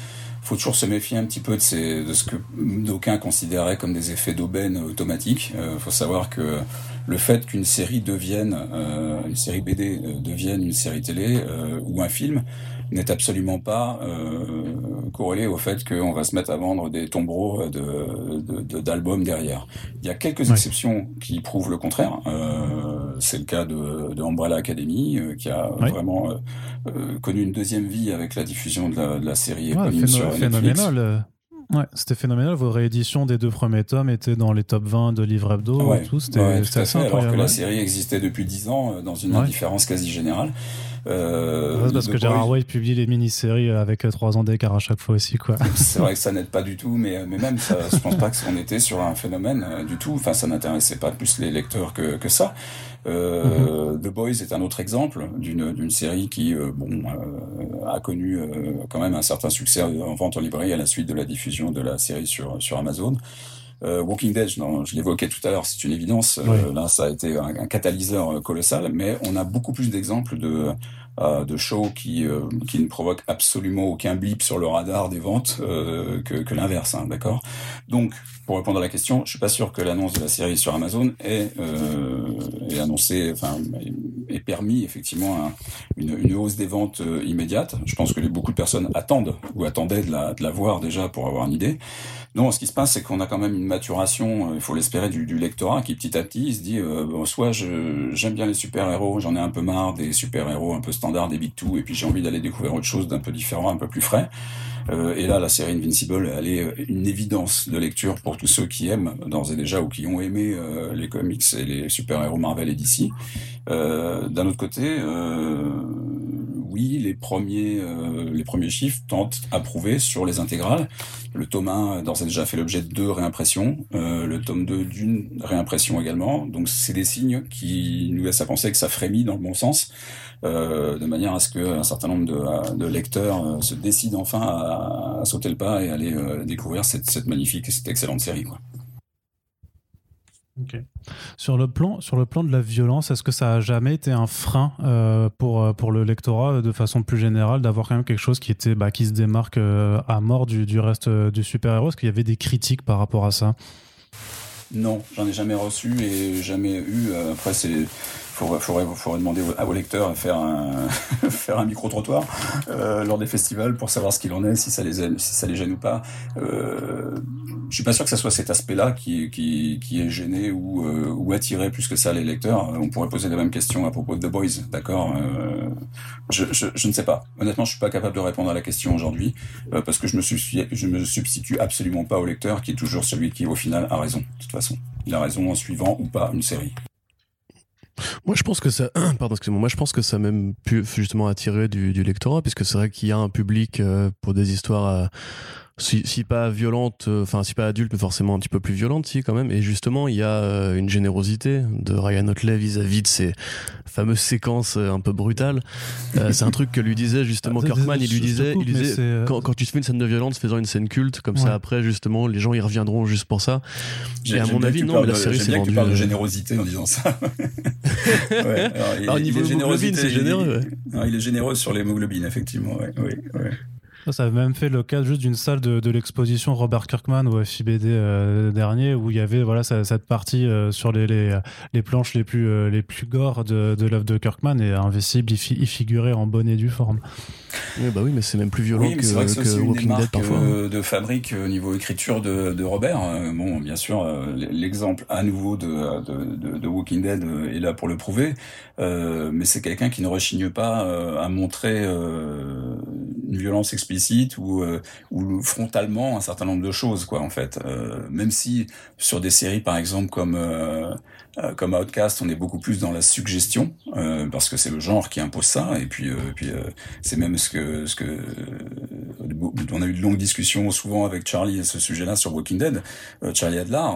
faut toujours se méfier un petit peu de, de ce que d'aucuns considéraient comme des effets d'aubaine automatiques. Il faut savoir que le fait qu'une série devienne, euh, une série BD euh, devienne une série télé euh, ou un film n'est absolument pas corrélé au fait qu'on va se mettre à vendre des tombereaux de, d'albums derrière. Il y a quelques exceptions qui prouvent le contraire. c'est le cas de, de Umbrella Academy, qui a vraiment connu une deuxième vie avec la diffusion de la, de la série ouais, sur Netflix. Ouais, c'était phénoménal. Vos rééditions des deux premiers tomes étaient dans les top 20 de livres hebdo et tout. C'était ouais, assez incroyable. Alors que la série existait depuis 10 ans euh, dans une indifférence quasi générale. Euh, parce que Gérard Way publie les mini-séries avec 3 ans d'écart à chaque fois aussi, quoi. C'est vrai que ça n'aide pas du tout, mais, mais même ça, je pense pas que on était sur un phénomène euh, du tout. Enfin, ça n'intéressait pas plus les lecteurs que, que ça. Euh. The Boys est un autre exemple d'une série qui euh, bon euh, a connu quand même un certain succès en vente en librairie à la suite de la diffusion de la série sur Amazon. Walking Dead, je l'évoquais tout à l'heure, c'est une évidence. là, ça a été un, un, catalyseur colossal, mais on a beaucoup plus d'exemples de euh, de shows qui euh, qui ne provoquent absolument aucun blip sur le radar des ventes euh, que, que l'inverse, hein, d'accord? Donc, pour répondre à la question, je suis pas sûr que l'annonce de la série sur Amazon ait, ait annoncé, enfin, ait permis effectivement une, une, hausse des ventes immédiate. Je pense que beaucoup de personnes attendent ou attendaient de la, de la voir déjà pour avoir une idée. Non, ce qui se passe, c'est qu'on a quand même une maturation, euh, il faut l'espérer, du, du, lectorat qui petit à petit se dit, euh, soit j'aime bien les super-héros, j'en ai un peu marre des super-héros un peu standards, des big two, et puis j'ai envie d'aller découvrir autre chose d'un peu différent, un peu plus frais. Euh, et là, la série Invincible, elle est euh, une évidence de lecture pour tous ceux qui aiment d'ores et déjà ou qui ont aimé les comics et les super-héros Marvel et DC. D'un autre côté, oui, les premiers, euh, les premiers chiffres tentent à prouver sur les intégrales. Le tome 1 d'ores et déjà fait l'objet de deux réimpressions, euh, le tome 2 d'une réimpression également. Donc c'est des signes qui nous laissent à penser que ça frémit dans le bon sens, euh, de manière à ce qu'un certain nombre de, lecteurs se décident enfin à, à, sauter le pas et aller découvrir cette, cette magnifique et cette excellente série. Quoi. Sur le plan, sur le plan de la violence, est-ce que ça a jamais été un frein euh, pour euh, pour le lectorat de façon plus générale d'avoir quand même quelque chose qui était bah, qui se démarque euh, à mort du, du reste du super héros Est-ce qu'il y avait des critiques par rapport à ça? Non, j'en ai jamais reçu et jamais eu. Après, c'est faudrait, faudrait, faudrait demander aux lecteurs à faire un, faire un micro-trottoir euh, lors des festivals pour savoir ce qu'il en est, si ça les, si ça les gêne ou pas. Euh, je suis pas sûr que ce soit cet aspect-là qui, qui, qui est gêné ou, euh, ou attiré plus que ça les lecteurs. On pourrait poser la même question à propos de The Boys, d'accord euh, je, je, je, ne sais pas. Honnêtement, je suis pas capable de répondre à la question aujourd'hui euh, parce que je me, je me substitue absolument pas au lecteur qui est toujours celui qui, au final, a raison. De toute façon, il a raison en suivant ou pas une série. Moi, je pense que ça, pardon, excusez-moi, moi, je pense que ça a même pu justement attirer du, du lectorat, puisque c'est vrai qu'il y a un public euh, pour des histoires à, si, si pas violente, euh, enfin si pas adulte, mais forcément un petit peu plus violente, si quand même. Et justement, il y a euh, une générosité de Ryan Otley vis-à-vis de ces fameuses séquences euh, un peu brutales. c'est un truc que lui disait justement ah, Kirkman. Il lui disait, il disait quand, quand, tu te fais une scène de violence, fais-en une scène culte, comme ça après justement les gens y reviendront juste pour ça. Et à mon avis, non, mais la série c'est. Tu parles de générosité en disant ça. ouais, alors, il, niveau hémoglobine, c'est généreux. il est généreux sur l'hémoglobine, effectivement. Ouais, ouais, ouais. Ça avait même fait le cas juste d'une salle de, de l'exposition Robert Kirkman au FIBD euh, dernier où il y avait voilà cette partie euh, sur les, les, les, planches les plus euh, les plus gore de, de l'œuvre de Kirkman et Invincible il, figurait en bonne et due forme. Oui, bah oui, mais c'est même plus violent que, que, que Walking Dead parfois. De fabrique au niveau écriture de, de Robert. bon, bien sûr, l'exemple à nouveau de, de, de, Walking Dead est là pour le prouver, mais c'est quelqu'un qui ne rechigne pas à montrer une violence ou, euh, ou frontalement un certain nombre de choses, quoi, en fait. Euh, même si sur des séries, par exemple, comme euh, comme Outcast, on est beaucoup plus dans la suggestion parce que c'est le genre qui impose ça. Et puis, puis c'est même ce que ce que on a eu de longues discussions souvent avec Charlie à ce sujet-là sur Walking Dead. Charlie Adler,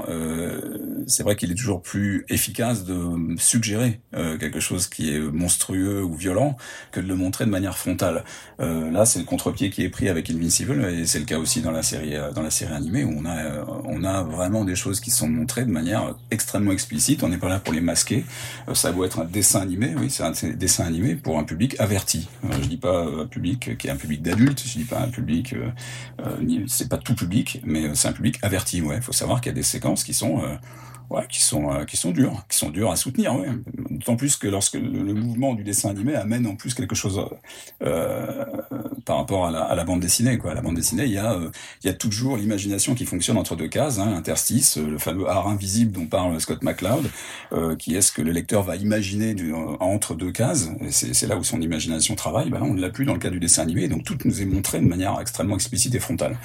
c'est vrai qu'il est toujours plus efficace de suggérer quelque chose qui est monstrueux ou violent que de le montrer de manière frontale. là, c'est le contre-pied qui est pris avec Invincible et c'est le cas aussi dans la série euh, dans la série animée où on a euh, on a vraiment des choses qui sont montrées de manière extrêmement explicite. On n'est pas là pour les masquer. Euh, ça doit être un dessin animé, oui, c'est un dessin animé pour un public averti. Je dis pas un public qui est un public d'adultes, je dis pas un public, c'est pas tout public, mais c'est un public averti. Ouais, faut savoir qu'il y a des séquences qui sont ouais, qui sont euh, qui sont qui sont à soutenir. D'autant plus que lorsque le, mouvement du dessin animé amène en plus quelque chose euh, par rapport à la, bande dessinée. Quoi. À la bande dessinée, il y a euh, il y a toujours l'imagination qui fonctionne entre deux cases, hein, interstice, le fameux art invisible dont parle Scott McCloud, euh, qui est ce que le lecteur va imaginer du, entre deux cases. C'est là où son imagination travaille. Ben là, on ne l'a plus dans le cas du dessin animé, donc tout nous est montré de manière extrêmement explicite et frontale.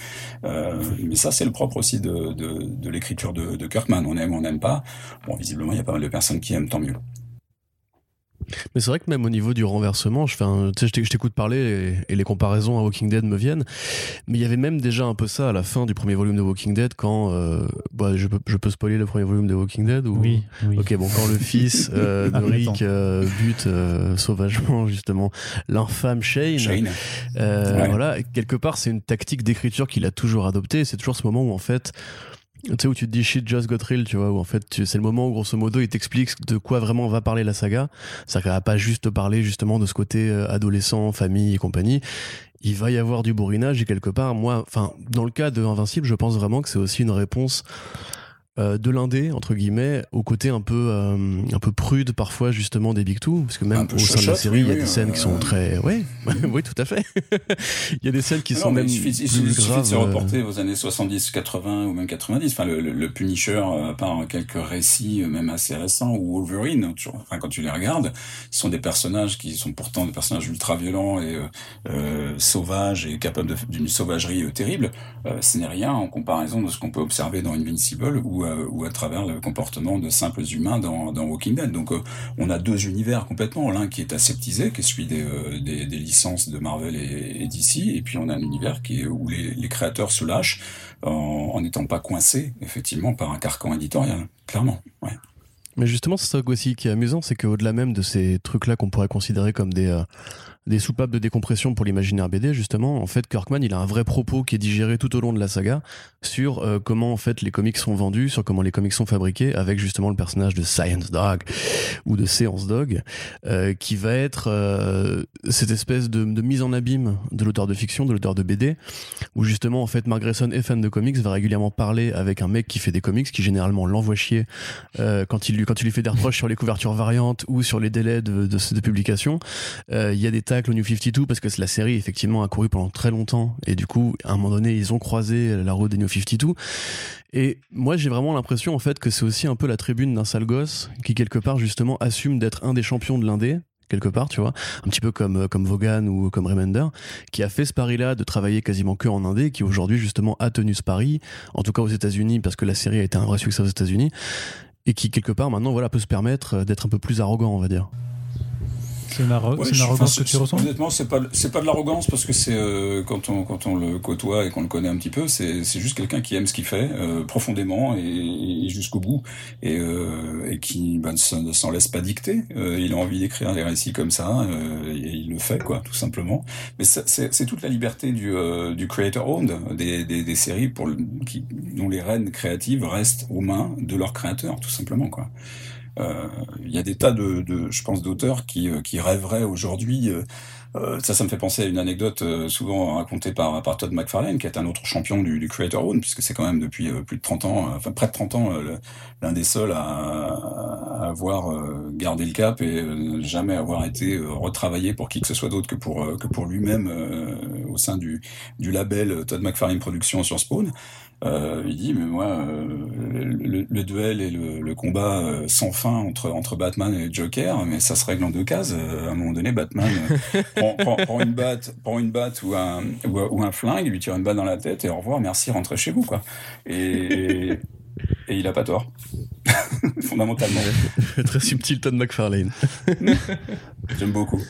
mais ça, c'est le propre aussi de, l'écriture de, de Kirkman. On aime, on aime pas. Bon, visiblement, il y a pas mal de personnes qui aiment, tant mieux. Mais c'est vrai que même au niveau du renversement, je, fais je t'écoute parler et, les comparaisons à Walking Dead me viennent. Mais il y avait même déjà un peu ça à la fin du premier volume de Walking Dead quand. Euh, bah, je, peux, je peux spoiler le premier volume de Walking Dead ou... oui, Ok, bon, quand le fils euh, de Rick euh, bute sauvagement justement l'infâme Shane. Shane. Voilà, quelque part, c'est une tactique d'écriture qu'il a toujours adoptée. C'est toujours ce moment où en fait tu sais où tu te dis shit just got real tu vois où en fait c'est le moment où grosso modo il t'explique de quoi vraiment va parler la saga. Ça va pas juste parler justement de ce côté euh, adolescent famille et compagnie. Il va y avoir du bourrinage et quelque part moi enfin dans le cas de Invincible je pense vraiment que c'est aussi une réponse euh, de l'indé entre guillemets au côté un peu euh, un peu prude parfois justement des Big Two parce que même au sein de la série il y a des scènes qui sont très ouais oui tout à fait. Il y a des scènes qui sont même il suffit, plus il suffit de se reporter aux années 70 80 ou même 90 enfin le, le, Punisher euh, par quelques récits même assez récents ou Wolverine enfin quand tu les regardes ils sont des personnages qui sont pourtant des personnages ultra violents et euh, sauvages et capables d'une sauvagerie terrible. Ce n'est rien en comparaison de ce qu'on peut observer dans Invincible ou ou, à travers le comportement de simples humains dans, Walking Dead. Donc euh, on a deux univers complètement, l'un qui est aseptisé, qui est celui des, euh, licences de Marvel et, et DC, et puis on a un univers qui où les, créateurs se lâchent en n'étant pas coincés effectivement par un carcan éditorial, clairement. Mais justement, c'est ça aussi qui est amusant, c'est qu'au-delà même de ces trucs-là qu'on pourrait considérer comme des, euh, des soupapes de décompression pour l'imaginaire BD justement en fait Kirkman il a un vrai propos qui est digéré tout au long de la saga sur euh, comment en fait les comics sont vendus sur comment les comics sont fabriqués avec justement le personnage de Science Dog ou de Séance Dog euh, qui va être euh, cette espèce de, de, mise en abîme de l'auteur de fiction de l'auteur de BD où justement en fait Mark est fan de comics va régulièrement parler avec un mec qui fait des comics qui généralement l'envoie chier quand il lui, quand tu lui fais des reproches sur les couvertures variantes ou sur les délais de, de, de publication, il y a des tacles au New 52 parce que la série effectivement a couru pendant très longtemps et du coup à un moment donné ils ont croisé la route des New 52 et moi, j'ai vraiment l'impression, en fait, que c'est aussi un peu la tribune d'un sale gosse qui, quelque part, justement, assume d'être un des champions de l'indé, quelque part, tu vois, un petit peu comme, comme Vaughan ou comme Remender, qui a fait ce pari-là de travailler quasiment que en indé, qui aujourd'hui, justement, a tenu ce pari, en tout cas aux États-Unis, parce que la série a été un vrai succès aux États-Unis, et qui, quelque part, maintenant, voilà, peut se permettre d'être un peu plus arrogant, on va dire. C'est une, arrogance que tu ressens Honnêtement, c'est pas c'est pas de l'arrogance parce que c'est euh, quand on quand on le côtoie et qu'on le connaît un petit peu, c'est c'est juste quelqu'un qui aime ce qu'il fait euh, profondément et, jusqu'au bout et, euh, et qui bah, ne s'en laisse pas dicter. il a envie d'écrire des récits comme ça et il le fait quoi, tout simplement. Mais c'est toute la liberté du du creator owned des, des, des séries pour qui, dont les rênes créatives restent aux mains de leurs créateurs, tout simplement quoi. Euh, il y a des tas de, de je pense, d'auteurs qui, euh, qui rêveraient aujourd'hui. Euh, ça, ça me fait penser à une anecdote souvent racontée par, par Todd McFarlane, qui est un autre champion du, du Creator Own, puisque c'est quand même depuis plus de 30 ans, enfin près de 30 ans, l'un des seuls à, à avoir gardé le cap et jamais avoir été retravaillé pour qui que ce soit d'autre que pour que pour lui-même au sein du, du label Todd McFarlane Productions sur Spawn. Euh, il dit mais moi euh, le, le, duel et le, le combat euh, sans fin entre entre Batman et Joker mais ça se règle en deux cases. À un moment donné Batman prend, prend, prend, une batte prend une batte ou un ou, un flingue lui tire une balle dans la tête et au revoir merci rentrez chez vous quoi. Et et il a pas tort. Fondamentalement. Très subtil Todd McFarlane. J'aime beaucoup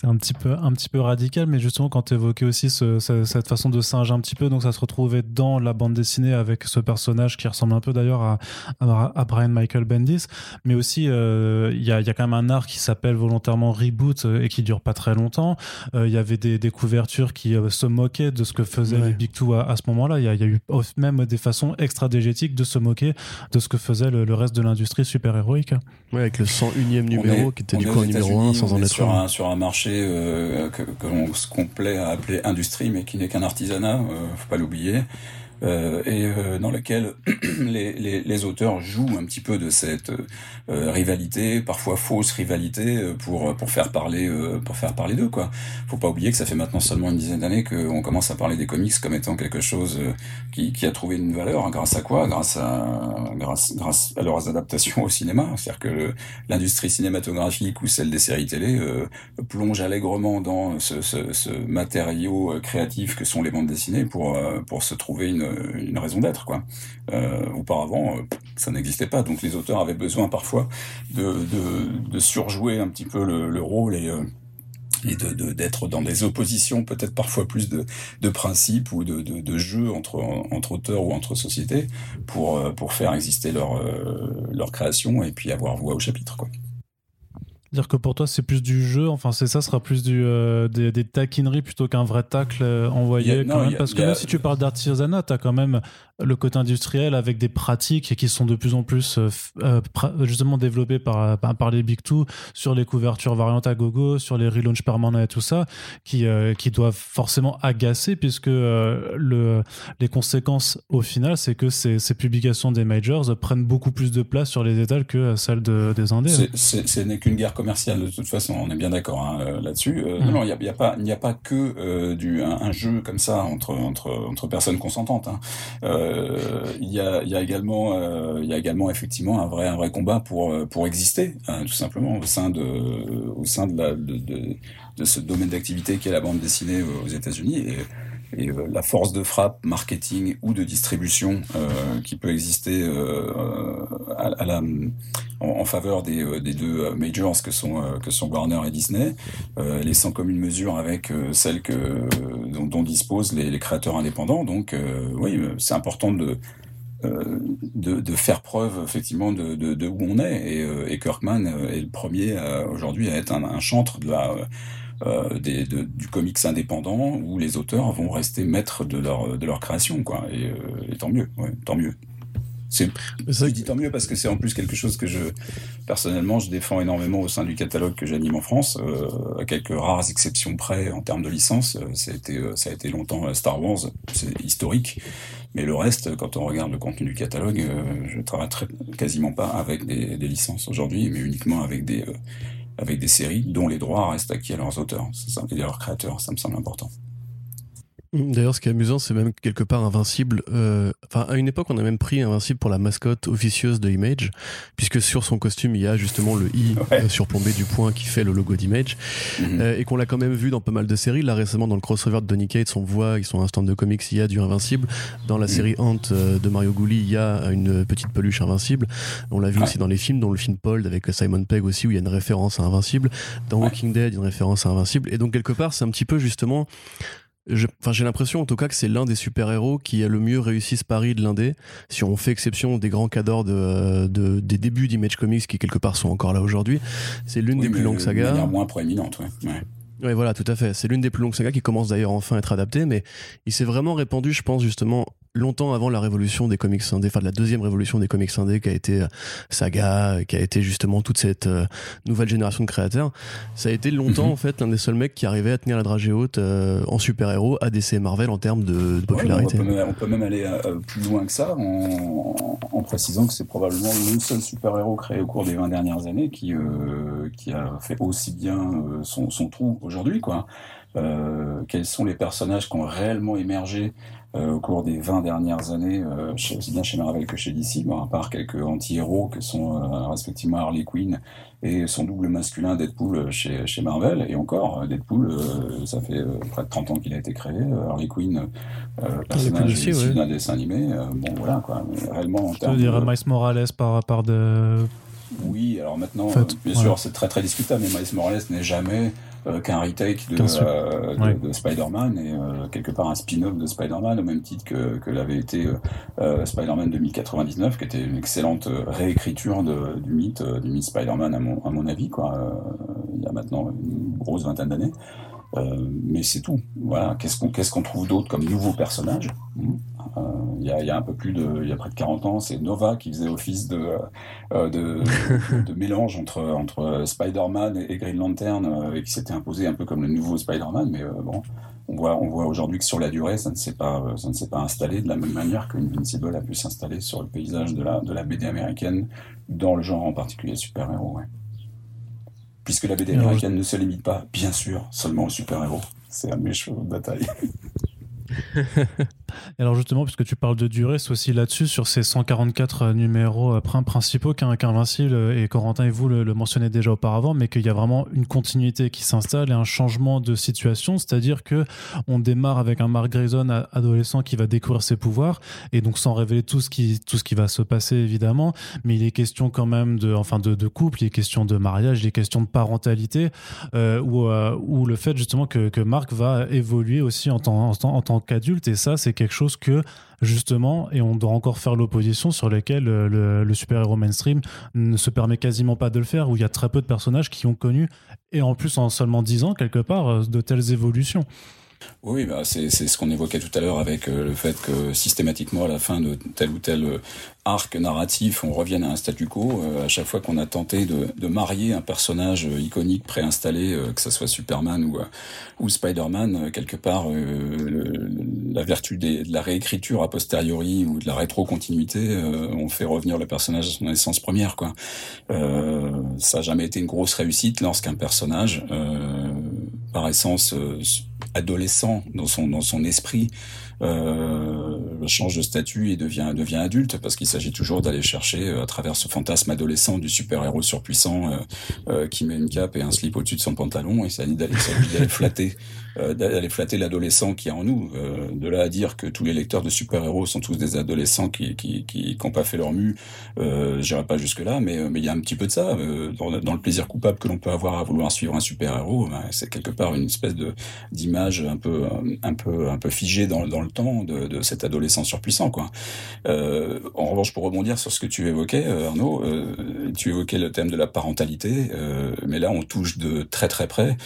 c'est un petit peu un petit peu radical mais justement quand tu évoquais aussi ce, cette façon de singer un petit peu donc ça se retrouvait dans la bande dessinée avec ce personnage qui ressemble un peu d'ailleurs à, à, Brian Michael Bendis mais aussi euh, il y, a, y, a, quand même un art qui s'appelle volontairement reboot euh, et qui dure pas très longtemps. Euh, il y avait des, des couvertures qui se moquaient de ce que faisaient les Big Two à, ce moment-là. Il y, a, y a eu même des façons extra-dégétiques de se moquer de ce que faisait le, reste de l'industrie super-héroïque. Ouais, avec le 101e numéro qui était du coup numéro 1 sans en être sur un, sur un marché euh, que, que l'on se complaît à appeler industrie, mais qui n'est qu'un artisanat, euh, faut pas l'oublier. Euh, et euh, dans lequel les, les, les, auteurs jouent un petit peu de cette euh, rivalité, parfois fausse rivalité, pour pour faire parler pour faire parler d'eux quoi. Faut pas oublier que ça fait maintenant seulement une dizaine d'années qu'on commence à parler des comics comme étant quelque chose qui, qui a trouvé une valeur hein, grâce à quoi? Grâce à grâce grâce à leurs adaptations au cinéma. C'est-à-dire que l'industrie cinématographique ou celle des séries télé plonge allègrement dans ce, ce, ce matériau créatif que sont les bandes dessinées pour pour se trouver une une raison d'être quoi. Euh, auparavant, euh, ça n'existait pas, donc les auteurs avaient besoin parfois de, surjouer un petit peu le, rôle et euh, et de d'être dans des oppositions peut-être parfois plus de, de principes ou de, de, de jeux entre entre auteurs ou entre sociétés pour pour faire exister leur leur création et puis avoir voix au chapitre quoi. Dire que pour toi c'est plus du jeu, enfin c'est ça sera plus du euh, des, des, taquineries plutôt qu'un vrai tacle euh, envoyé quand même. parce que même si tu parles d'artisanat, t'as quand même le côté industriel avec des pratiques qui sont de plus en plus euh, justement développées par, par les Big Two sur les couvertures variantes à gogo, sur les relaunch permanents et tout ça, qui, qui doivent forcément agacer puisque le, les conséquences au final, c'est que ces, ces, publications des majors prennent beaucoup plus de place sur les étals que celles de, des indés. Ce n'est qu'une guerre commerciale de toute façon, on est bien d'accord hein, là-dessus. Mmh. Non, il n'y a, a, pas, il n'y a pas que du, un, un, jeu comme ça entre, entre, entre personnes consentantes. Hein. Euh, il y a, y a également, euh, il y a également effectivement un vrai, un vrai combat pour euh, pour exister, hein, tout simplement au sein de, au sein de la de, de, de ce domaine d'activité qui est la bande dessinée aux États-Unis. Et, et la force de frappe marketing ou de distribution euh, qui peut exister euh, en, faveur des, des, deux majors que sont que sont Warner et Disney, euh, elle est sans commune mesure avec celle que dont, disposent les, créateurs indépendants. Donc oui, c'est important de de, faire preuve effectivement de, de, où on est et, et Kirkman est le premier aujourd'hui à être un chantre de la euh, des, de, du comics indépendant où les auteurs vont rester maîtres de leur de leur création quoi. Et, euh, et tant mieux ouais, tant mieux. C'est je dis tant mieux parce que c'est en plus quelque chose que je personnellement je défends énormément au sein du catalogue que j'anime en France. Euh, à quelques rares exceptions près en termes de licence ça a été ça a été longtemps Star Wars. C'est historique. Mais le reste, quand on regarde le contenu du catalogue, je travaille très, quasiment pas avec des, des licences aujourd'hui, mais uniquement avec des avec des séries dont les droits restent acquis à leurs auteurs et à leurs créateurs. Ça me semble important. D'ailleurs, ce qui est amusant, c'est même quelque part Invincible. Euh, enfin, à une époque, on a même pris Invincible pour la mascotte officieuse de Image, puisque sur son costume, il y a justement le i euh, surplombé du point qui fait le logo d'Image, mhm. euh, et qu'on l'a quand même vu dans pas mal de séries. Là, récemment, dans le crossover de Donny Cates, on voit, ils sont un stand de comics, il y a du Invincible. Dans la mhm. série Ant de Mario Gouli, il y a une petite peluche Invincible. On l'a vu aussi dans les films, dont le film Paul avec Simon Pegg aussi, où il y a une référence à Invincible. Dans Walking Dead, il y a une référence à Invincible. Et donc, quelque part, c'est un petit peu justement Enfin, j'ai l'impression en tout cas que c'est l'un des super-héros qui a le mieux réussi ce pari de l'indé. Si on fait exception des grands cadors de, de des débuts d'Image Comics qui quelque part sont encore là aujourd'hui, c'est l'une des plus longues sagas. De moins proéminente, ouais. ouais. Oui, voilà, tout à fait. C'est l'une des plus longues sagas qui commence d'ailleurs enfin à être adaptée, mais il s'est vraiment répandu, je pense, justement, longtemps avant la révolution des comics indés, enfin de la deuxième révolution des comics indés qui a été euh, Saga, qui a été justement toute cette euh, nouvelle génération de créateurs. Ça a été longtemps mhm. en fait l'un des seuls mecs qui arrivait à tenir la dragée haute euh, en super-héros à DC et Marvel en termes de, popularité. on, peut même, aller plus loin que ça en, en précisant que c'est probablement le seul super-héros créé au cours des 20 dernières années qui, qui a fait aussi bien son, son trou aujourd'hui quoi. Quels sont les personnages qui ont réellement émergé euh, au cours des 20 dernières années, euh, aussi bien chez Marvel que chez DC, bon, à part quelques anti-héros que sont euh, respectivement Harley Quinn et son double masculin Deadpool chez, chez Marvel. Et encore, Deadpool, ça fait près de 30 ans qu'il a été créé. Harley Quinn, personnage issu d'un dessin animé. bon, voilà, quoi. Mais réellement, en termes. Tu dirais Miles Morales par, de. Oui, alors maintenant, bien sûr, c'est très très discutable, mais Miles Morales n'est jamais euh, qu'un retake de, euh, de, Spider-Man et euh, quelque part un spin-off de Spider-Man au même titre que, que l'avait été Spider-Man 2099 qui était une excellente réécriture de, du mythe du mythe Spider-Man à mon, à mon avis quoi. Il y a maintenant une grosse vingtaine d'années mais c'est tout. Voilà. Qu'est-ce qu'on trouve d'autre comme nouveaux personnages euh, Il y, a, y, a, un peu plus de, il y a près de 40 ans, c'est Nova qui faisait office de euh, de, de, mélange entre entre Spider-Man et, Green Lantern et qui s'était imposé un peu comme le nouveau Spider-Man. Mais bon, on voit on voit aujourd'hui que sur la durée, ça ne s'est pas ça ne s'est pas installé de la même manière qu'Invincible a pu s'installer sur le paysage de la de la BD américaine dans le genre en particulier super-héros. Ouais puisque la BD américaine ne se limite pas, bien sûr, seulement aux super-héros. C'est un méchant de bataille. alors justement, puisque tu parles de durée, c'est aussi là-dessus, sur ces 144 euh, numéros euh, principaux qu'Invincible, euh, et Corentin et vous le, le mentionnez déjà auparavant, mais qu'il y a vraiment une continuité qui s'installe et un changement de situation, c'est-à-dire que on démarre avec un Mark Grayson adolescent qui va découvrir ses pouvoirs, et donc sans révéler tout ce qui, tout ce qui va se passer évidemment, mais il est question quand même de, enfin de, de couple, il est question de mariage, il est question de parentalité, euh, ou, le fait justement que, que Mark va évoluer aussi en tant, en tant qu'adulte, et ça c'est quelque chose que justement, et on doit encore faire l'opposition sur lesquels le, super-héros mainstream ne se permet quasiment pas de le faire, où il y a très peu de personnages qui ont connu, et en plus en seulement 10 ans quelque part, euh, de telles évolutions. Oui, bah c'est ce qu'on évoquait tout à l'heure avec euh, le fait que systématiquement à la fin de tel ou tel euh, arc narratif, on revienne à un statu quo. Euh, à chaque fois qu'on a tenté de, de, marier un personnage iconique préinstallé, que ce soit Superman ou, ou Spider-Man, quelque part, la vertu de la réécriture a posteriori ou de la rétro-continuité, on fait revenir le personnage à son essence première. Quoi. ça n'a jamais été une grosse réussite lorsqu'un personnage, par essence adolescent dans son dans son esprit change de statut et devient devient adulte parce qu'il s'agit toujours d'aller chercher euh, à travers ce fantasme adolescent du super héros surpuissant euh, euh, qui met une cape et un slip au-dessus de son pantalon et ça d'aller flatter euh, d'aller flatter l'adolescent qui est en nous. Euh, de là à dire que tous les lecteurs de super-héros sont tous des adolescents qui qui qui, qui ont pas fait leur mue, euh, j'irai pas jusque là, mais mais il y a un petit peu de ça euh, dans, dans, le plaisir coupable que l'on peut avoir à vouloir suivre un super-héros. Ben, c'est quelque part une espèce de d'image un peu un peu un peu figée dans dans temps de, de cet adolescent surpuissant quoi. Euh, en revanche, pour rebondir sur ce que tu évoquais, Arnaud, tu évoquais le thème de la parentalité, mais là on touche de très très près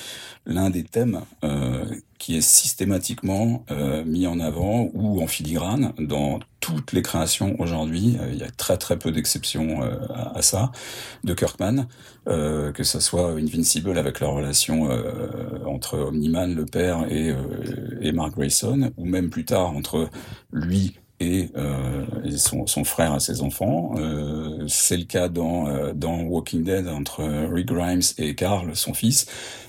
l'un des thèmes euh, qui est systématiquement euh, mis en avant ou en filigrane dans toutes les créations aujourd'hui. Euh, il y a très très peu d'exceptions euh, à, ça de Kirkman, que ce soit Invincible avec leur relation entre Omniman, le père, et, Mark Grayson, ou même plus tard entre lui et, son, son, frère à ses enfants. c'est le cas dans, dans Walking Dead entre Rick Grimes et Carl, son fils.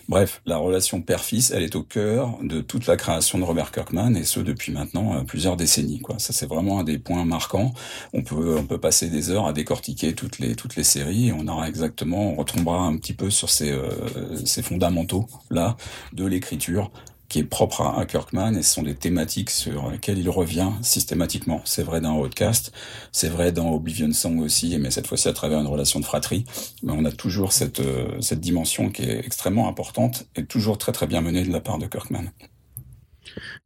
Bref, la relation père-fils, elle est au cœur de toute la création de Robert Kirkman et ce depuis maintenant euh, plusieurs décennies. Quoi. Ça c'est vraiment un des points marquants. On peut on peut passer des heures à décortiquer toutes les toutes les séries et on aura exactement on retombera un petit peu sur ces euh, ces fondamentaux là de l'écriture qui est propre à, Kirkman et ce sont des thématiques sur lesquelles il revient systématiquement. C'est vrai dans Outcast, c'est vrai dans Oblivion Song aussi, mais cette fois-ci à travers une relation de fratrie. Mais on a toujours cette, euh, cette dimension qui est extrêmement importante et toujours très très bien menée de la part de Kirkman.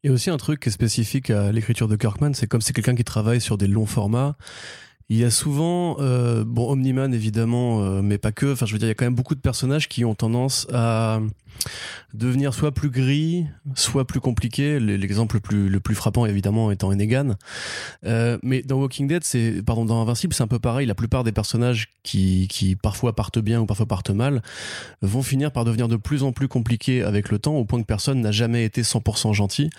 Il y a aussi un truc qui est spécifique à l'écriture de Kirkman, c'est comme c'est quelqu'un qui travaille sur des longs formats il y a souvent, euh, bon, Omniman évidemment, euh, mais pas que. Enfin, je veux dire, il y a quand même beaucoup de personnages qui ont tendance à devenir soit plus gris, soit plus compliqués. L'exemple le plus, le plus frappant, évidemment, étant Enegan. Euh, mais dans Walking Dead, c'est, pardon, dans Invincible, c'est un peu pareil. La plupart des personnages qui, qui parfois partent bien ou parfois partent mal vont finir par devenir de plus en plus compliqués avec le temps, au point que personne n'a jamais été 100% gentil.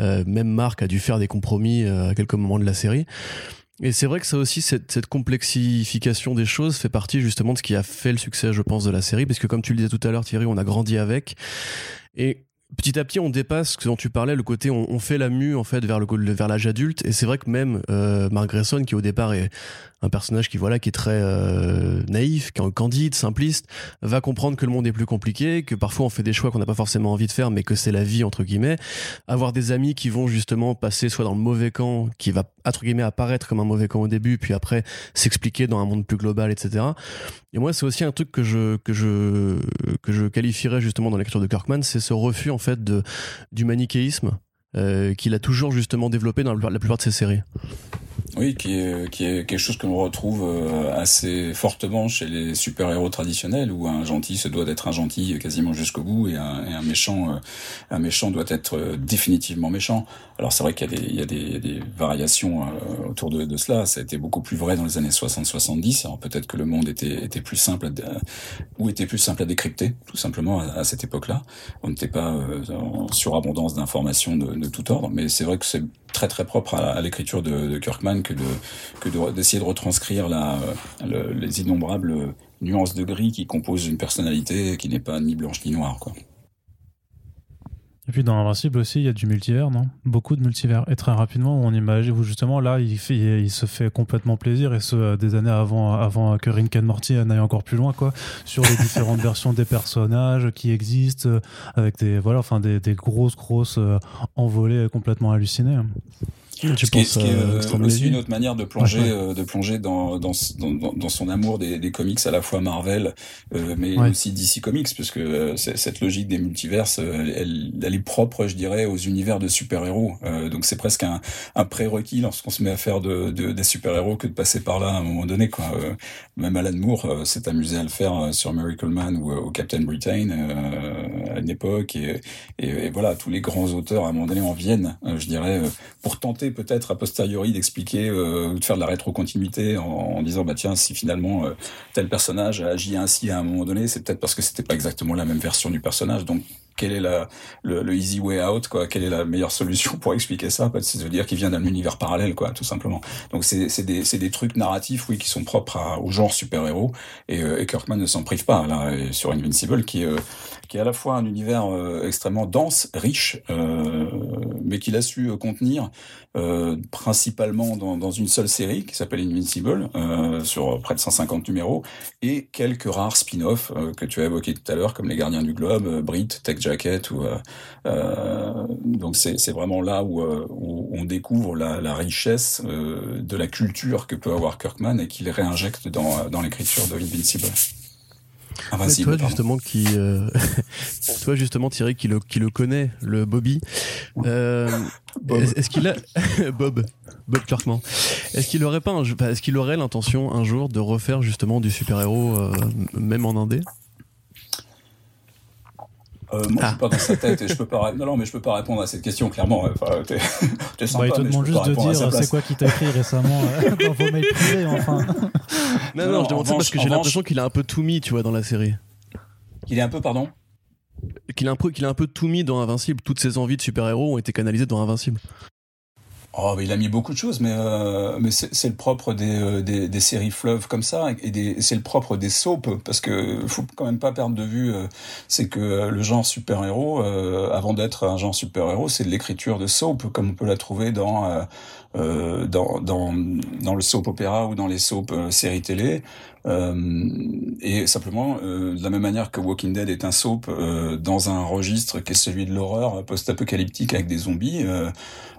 Euh, même Mark a dû faire des compromis euh, à quelques moments de la série. Et c'est vrai que ça aussi, cette, cette, complexification des choses fait partie justement de ce qui a fait le succès, je pense, de la série, parce que comme tu le disais tout à l'heure, Thierry, on a grandi avec. Et petit à petit, on dépasse ce dont tu parlais, le côté on, on fait la mue en fait vers le vers l'âge adulte. Et c'est vrai que même euh, Mark Grayson, qui au départ est un personnage qui voilà qui est très euh, naïf, candide, simpliste, va comprendre que le monde est plus compliqué, que parfois on fait des choix qu'on n'a pas forcément envie de faire, mais que c'est la vie entre guillemets. Avoir des amis qui vont justement passer soit dans le mauvais camp, qui va entre guillemets apparaître comme un mauvais camp au début, puis après s'expliquer dans un monde plus global, etc. Et moi, c'est aussi un truc que je que je que je qualifierais justement dans l'écriture de Kirkman, c'est ce refus en fait du manichéisme euh, qu'il a toujours justement développé dans la plupart de ses séries. Oui, qui est, qui est quelque chose que l'on retrouve euh, assez fortement chez les super-héros traditionnels, où un gentil se doit d'être un gentil quasiment jusqu'au bout, et un, et un méchant, euh, un méchant doit être définitivement méchant. Alors c'est vrai qu'il y y a des, des variations autour de, de, cela. Ça a été beaucoup plus vrai dans les années 60-70. Alors peut-être que le monde était, était plus simple, à, ou était plus simple à décrypter, tout simplement à, cette époque-là. On n'était pas en surabondance d'informations de, de, tout ordre, mais c'est vrai que c'est très très propre à, l'écriture de, de, Kirkman que de que d'essayer de, retranscrire la, les innombrables nuances de gris qui composent une personnalité qui n'est pas ni blanche ni noire quoi. Et puis dans Invincible aussi, il y a du multivers, non? Beaucoup de multivers. Et très rapidement, on imagine où justement là, il, fait, il se fait complètement plaisir, et ce, euh, des années avant, avant que Rick and Morty n'aille encore plus loin, quoi, sur les différentes versions des personnages qui existent, euh, avec des, voilà, enfin, des, des grosses, grosses euh, envolées complètement hallucinées. Je ce qui est, ce qui est euh, aussi une autre manière de plonger, euh, de plonger dans, dans, dans, dans, son amour des, des, comics à la fois Marvel, euh, mais aussi DC Comics, puisque cette logique des multiverses, elle, elle, est propre, je dirais, aux univers de super-héros. donc c'est presque un, un prérequis lorsqu'on se met à faire de, de des super-héros que de passer par là à un moment donné. Quoi. même Alan Moore s'est amusé à le faire sur Miracle Man ou, au Captain Britain à une époque, et, et, et, voilà, tous les grands auteurs à un moment donné en viennent, je dirais, pour tenter peut-être a posteriori d'expliquer euh, ou de faire de la rétrocontinuité en, en disant bah tiens si finalement euh, tel personnage a agi ainsi à un moment donné c'est peut-être parce que c'était pas exactement la même version du personnage. Donc quel est la, le, easy way out quoi Quelle est la meilleure solution pour expliquer ça? C'est de dire qu'il vient d'un univers parallèle, quoi, tout simplement. Donc c'est des, des trucs narratifs, oui, qui sont propres au genre super-héros. Et, euh, et, Kirkman ne s'en prive pas là sur Invincible, qui, euh, qui est à la fois un univers euh, extrêmement dense, riche, mais qu'il a su contenir principalement dans, dans, une seule série qui s'appelle Invincible, sur près de 150 numéros, et quelques rares spin-offs que tu as évoqués tout à l'heure, comme Les Gardiens du Globe, Brit, Tech jacket ou euh, euh, donc c'est vraiment là où, euh, où, on découvre la, la richesse de la culture que peut avoir Kirkman et qu'il réinjecte dans, dans l'écriture de Invincible. Invincible, toi justement qui euh, toi justement Thierry qui le qui le connaît le Bobby euh, est-ce qu'il a Bob. Bob Kirkman est-ce qu'il aurait pas un... est-ce qu'il aurait l'intention un jour de refaire justement du super héros euh, même en indé? Euh, moi, je suis ah. pas dans sa tête et je peux pas. Non, non, mais je peux pas répondre à cette question clairement. Enfin, t'es, t'es sympa, bah, il te demande juste de dire c'est quoi qui t'a écrit récemment euh, dans vos mails privés, enfin. Non, non, je demande ça parce que j'ai l'impression qu'il a un peu tout mis, tu vois, dans la série. Qu'il est un peu, pardon? Qu'il a un peu, qu'il a un peu tout mis dans Invincible. Toutes ses envies de super-héros ont été canalisées dans Invincible. Oh, il a mis beaucoup de choses, mais euh, mais c'est le propre des, euh, des, des séries fleuves comme ça, et c'est le propre des soaps, parce que faut quand même pas perdre de vue, euh, c'est que le genre super héros, avant d'être un genre super héros, c'est de l'écriture de soap, comme on peut la trouver dans dans, dans dans le soap opéra ou dans les soap séries télé. et simplement, de la même manière que Walking Dead est un soap dans un registre qui est celui de l'horreur post-apocalyptique avec des zombies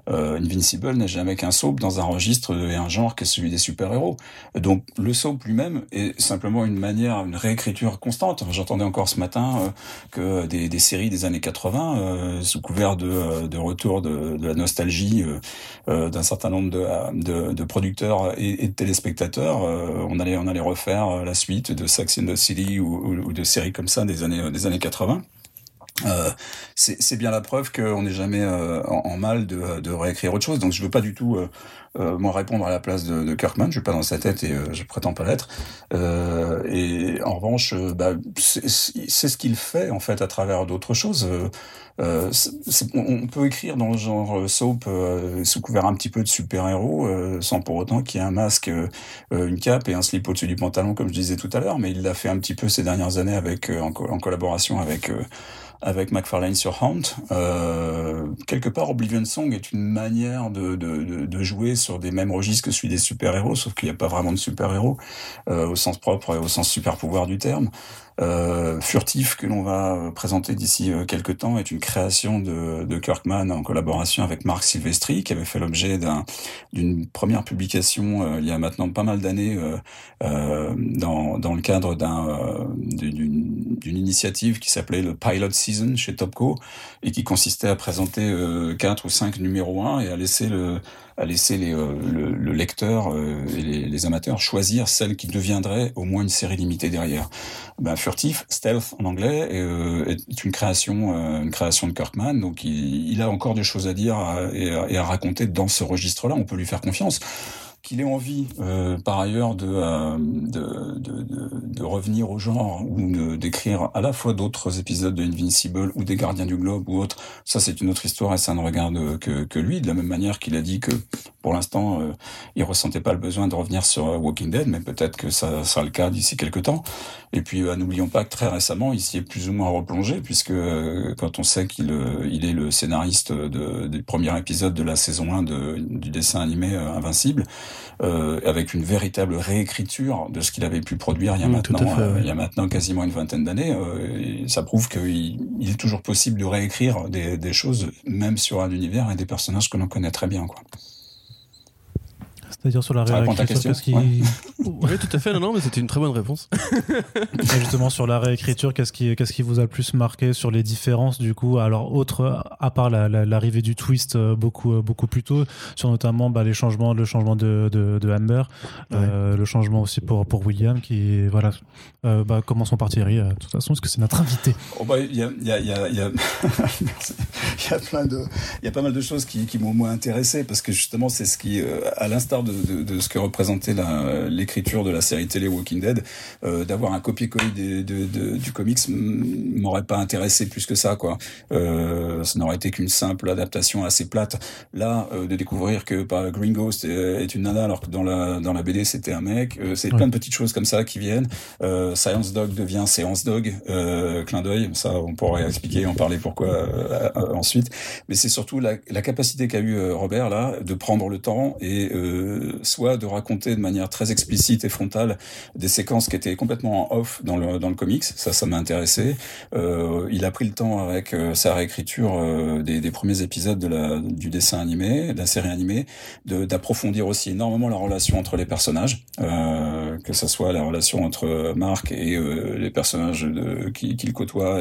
euh, Invincible n'est jamais qu'un soap dans un registre et un genre qui est celui des super-héros. Donc le soap lui-même est simplement une manière, une réécriture constante. J'entendais encore ce matin euh, que des, des, séries des années 80, euh, sous couvert de, euh, de retour de, de, la nostalgie d'un certain nombre de, producteurs et, de téléspectateurs, on allait on allait refaire la suite de Sex and the City ou, ou, ou de séries comme ça des années des années 80. Euh, c'est bien la preuve qu'on n'est jamais euh, en, mal de, de, réécrire autre chose. Donc je veux pas du tout euh, euh moi répondre à la place de, de, Kirkman. Je suis pas dans sa tête et je prétends pas l'être. et en revanche, bah, c'est ce qu'il fait en fait à travers d'autres choses. on peut écrire dans le genre soap sous couvert un petit peu de super-héros sans pour autant qu'il y ait un masque, une cape et un slip au-dessus du pantalon comme je disais tout à l'heure. Mais il l'a fait un petit peu ces dernières années avec en, en collaboration avec avec McFarlane sur Hunt. Euh, quelque part, Oblivion Song est une manière de, de, de, jouer sur des mêmes registres que celui des super-héros, sauf qu'il n'y a pas vraiment de super-héros euh, au sens propre et au sens super-pouvoir du terme. Euh, Furtif que l'on va présenter d'ici euh, quelques temps est une création de, de, Kirkman en collaboration avec Marc Silvestri qui avait fait l'objet d'une première publication euh, il y a maintenant pas mal d'années euh, dans, dans le cadre d'une initiative qui s'appelait le Pilot Season chez Topco et qui consistait à présenter quatre ou cinq numéros 1 et à laisser le à laisser les, le, le, lecteur et les, les, amateurs choisir celle qui deviendrait au moins une série limitée derrière. Ben, furtif, stealth en anglais, euh, est une création, euh, une création de Kirkman. Donc il, il, a encore des choses à dire et, et, à raconter dans ce registre-là. On peut lui faire confiance qu'il ait envie, euh, par ailleurs, de, euh, de, revenir au genre ou d'écrire à la fois d'autres épisodes de Invincible ou des Gardiens du Globe ou autres, ça c'est une autre histoire et ça ne regarde que lui, de la même manière qu'il a dit que pour l'instant, euh, il ressentait pas le besoin de revenir sur euh, Walking Dead, mais peut-être que ça sera le cas d'ici quelques temps. Et puis, euh, n'oublions pas que très récemment, il s'y est plus ou moins replongé, puisque quand on sait qu'il il est le scénariste de, du premier épisode de la saison 1 de, du dessin animé Invincible, euh, avec une véritable réécriture de ce qu'il avait pu produire il y a, maintenant, euh, il y a maintenant quasiment une vingtaine d'années. Euh, ça prouve qu'il il est toujours possible de réécrire des, des choses, même sur un univers et des personnages que l'on connaît très bien. Quoi. C'est-à-dire sur la réécriture, qu'est-ce qui... oui, tout à fait. Non, non, mais c'était une très bonne réponse. justement, sur la réécriture, qu'est-ce qui, qu'est-ce qui vous a le plus marqué sur les différences du coup? Alors, autre, à part l'arrivée du twist euh, beaucoup, euh, beaucoup plus tôt, sur notamment bah, les changements, le changement de, de, de Amber, euh, le changement aussi pour, pour William, qui voilà, euh, bah, commençons par Thierry. de toute façon, parce que c'est notre invité. Oh bah, il y a, y a, y a, y a... il y a plein de, il y a pas mal de choses qui, qui m'ont moins intéressé parce que justement, c'est ce qui, à l'instar de de, de, ce que représentait l'écriture de la série télé Walking Dead, euh, d'avoir un copier-coller du comics m'aurait pas intéressé plus que ça, quoi. Euh, ça n'aurait été qu'une simple adaptation assez plate. Là, euh, de découvrir que par Green Ghost est, une nana alors que dans la dans la BD c'était un mec, euh, c'est plein de petites choses comme ça qui viennent. Euh, Science Dog devient Séance Dog, clin d'œil. Ça, on pourrait expliquer, en parler pourquoi ensuite. Mais c'est surtout la, la capacité qu'a eu Robert là de prendre le temps et soit de raconter de manière très explicite et frontale des séquences qui étaient complètement en off dans le, dans le comics. Ça, ça m'a intéressé. Euh, il a pris le temps avec euh, sa réécriture euh, des, des, premiers épisodes de la, du dessin animé, de la série animée, d'approfondir aussi énormément la relation entre les personnages, euh, que ce soit la relation entre Marc et les personnages qu'il qui côtoie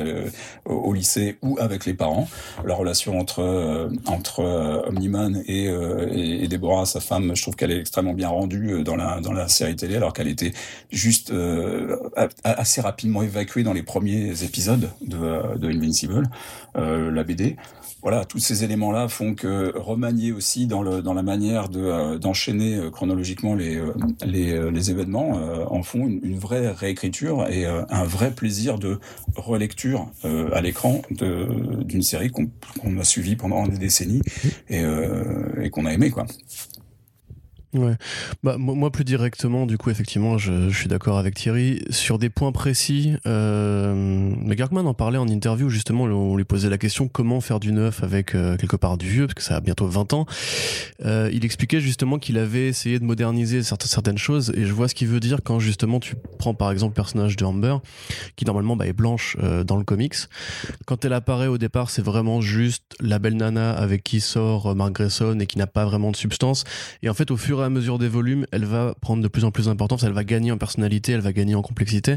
au, lycée ou avec les parents, la relation entre entre Omniman et, et, et Déborah, sa femme. Je trouve qu'elle est extrêmement bien rendue euh, dans la dans la série télé, alors qu'elle était juste euh, assez rapidement évacuée dans les premiers épisodes de, euh, de Invincible, la BD voilà, tous ces éléments-là font que remanier aussi dans, le, dans la manière de, d'enchaîner chronologiquement les, les, les événements, en font une, vraie réécriture et un vrai plaisir de relecture à l'écran d'une série qu'on a suivie pendant des décennies et, et qu'on a aimé quoi. Ouais. Bah, moi, plus directement, du coup, effectivement, je, je suis d'accord avec Thierry. Sur des points précis, euh, mais Kirkman en parlait en interview, justement, on lui posait la question comment faire du neuf avec euh, quelque part du vieux, parce que ça a bientôt 20 ans. Euh, il expliquait justement qu'il avait essayé de moderniser certaines, choses, et je vois ce qu'il veut dire quand justement tu prends par exemple le personnage de Amber, qui normalement bah, est blanche euh, dans le comics. Quand elle apparaît au départ, c'est vraiment juste la belle nana avec qui sort Mark Grayson et qui n'a pas vraiment de substance. Et en fait, au fur à mesure des volumes, elle va prendre de plus en plus d'importance, elle va gagner en personnalité, elle va gagner en complexité.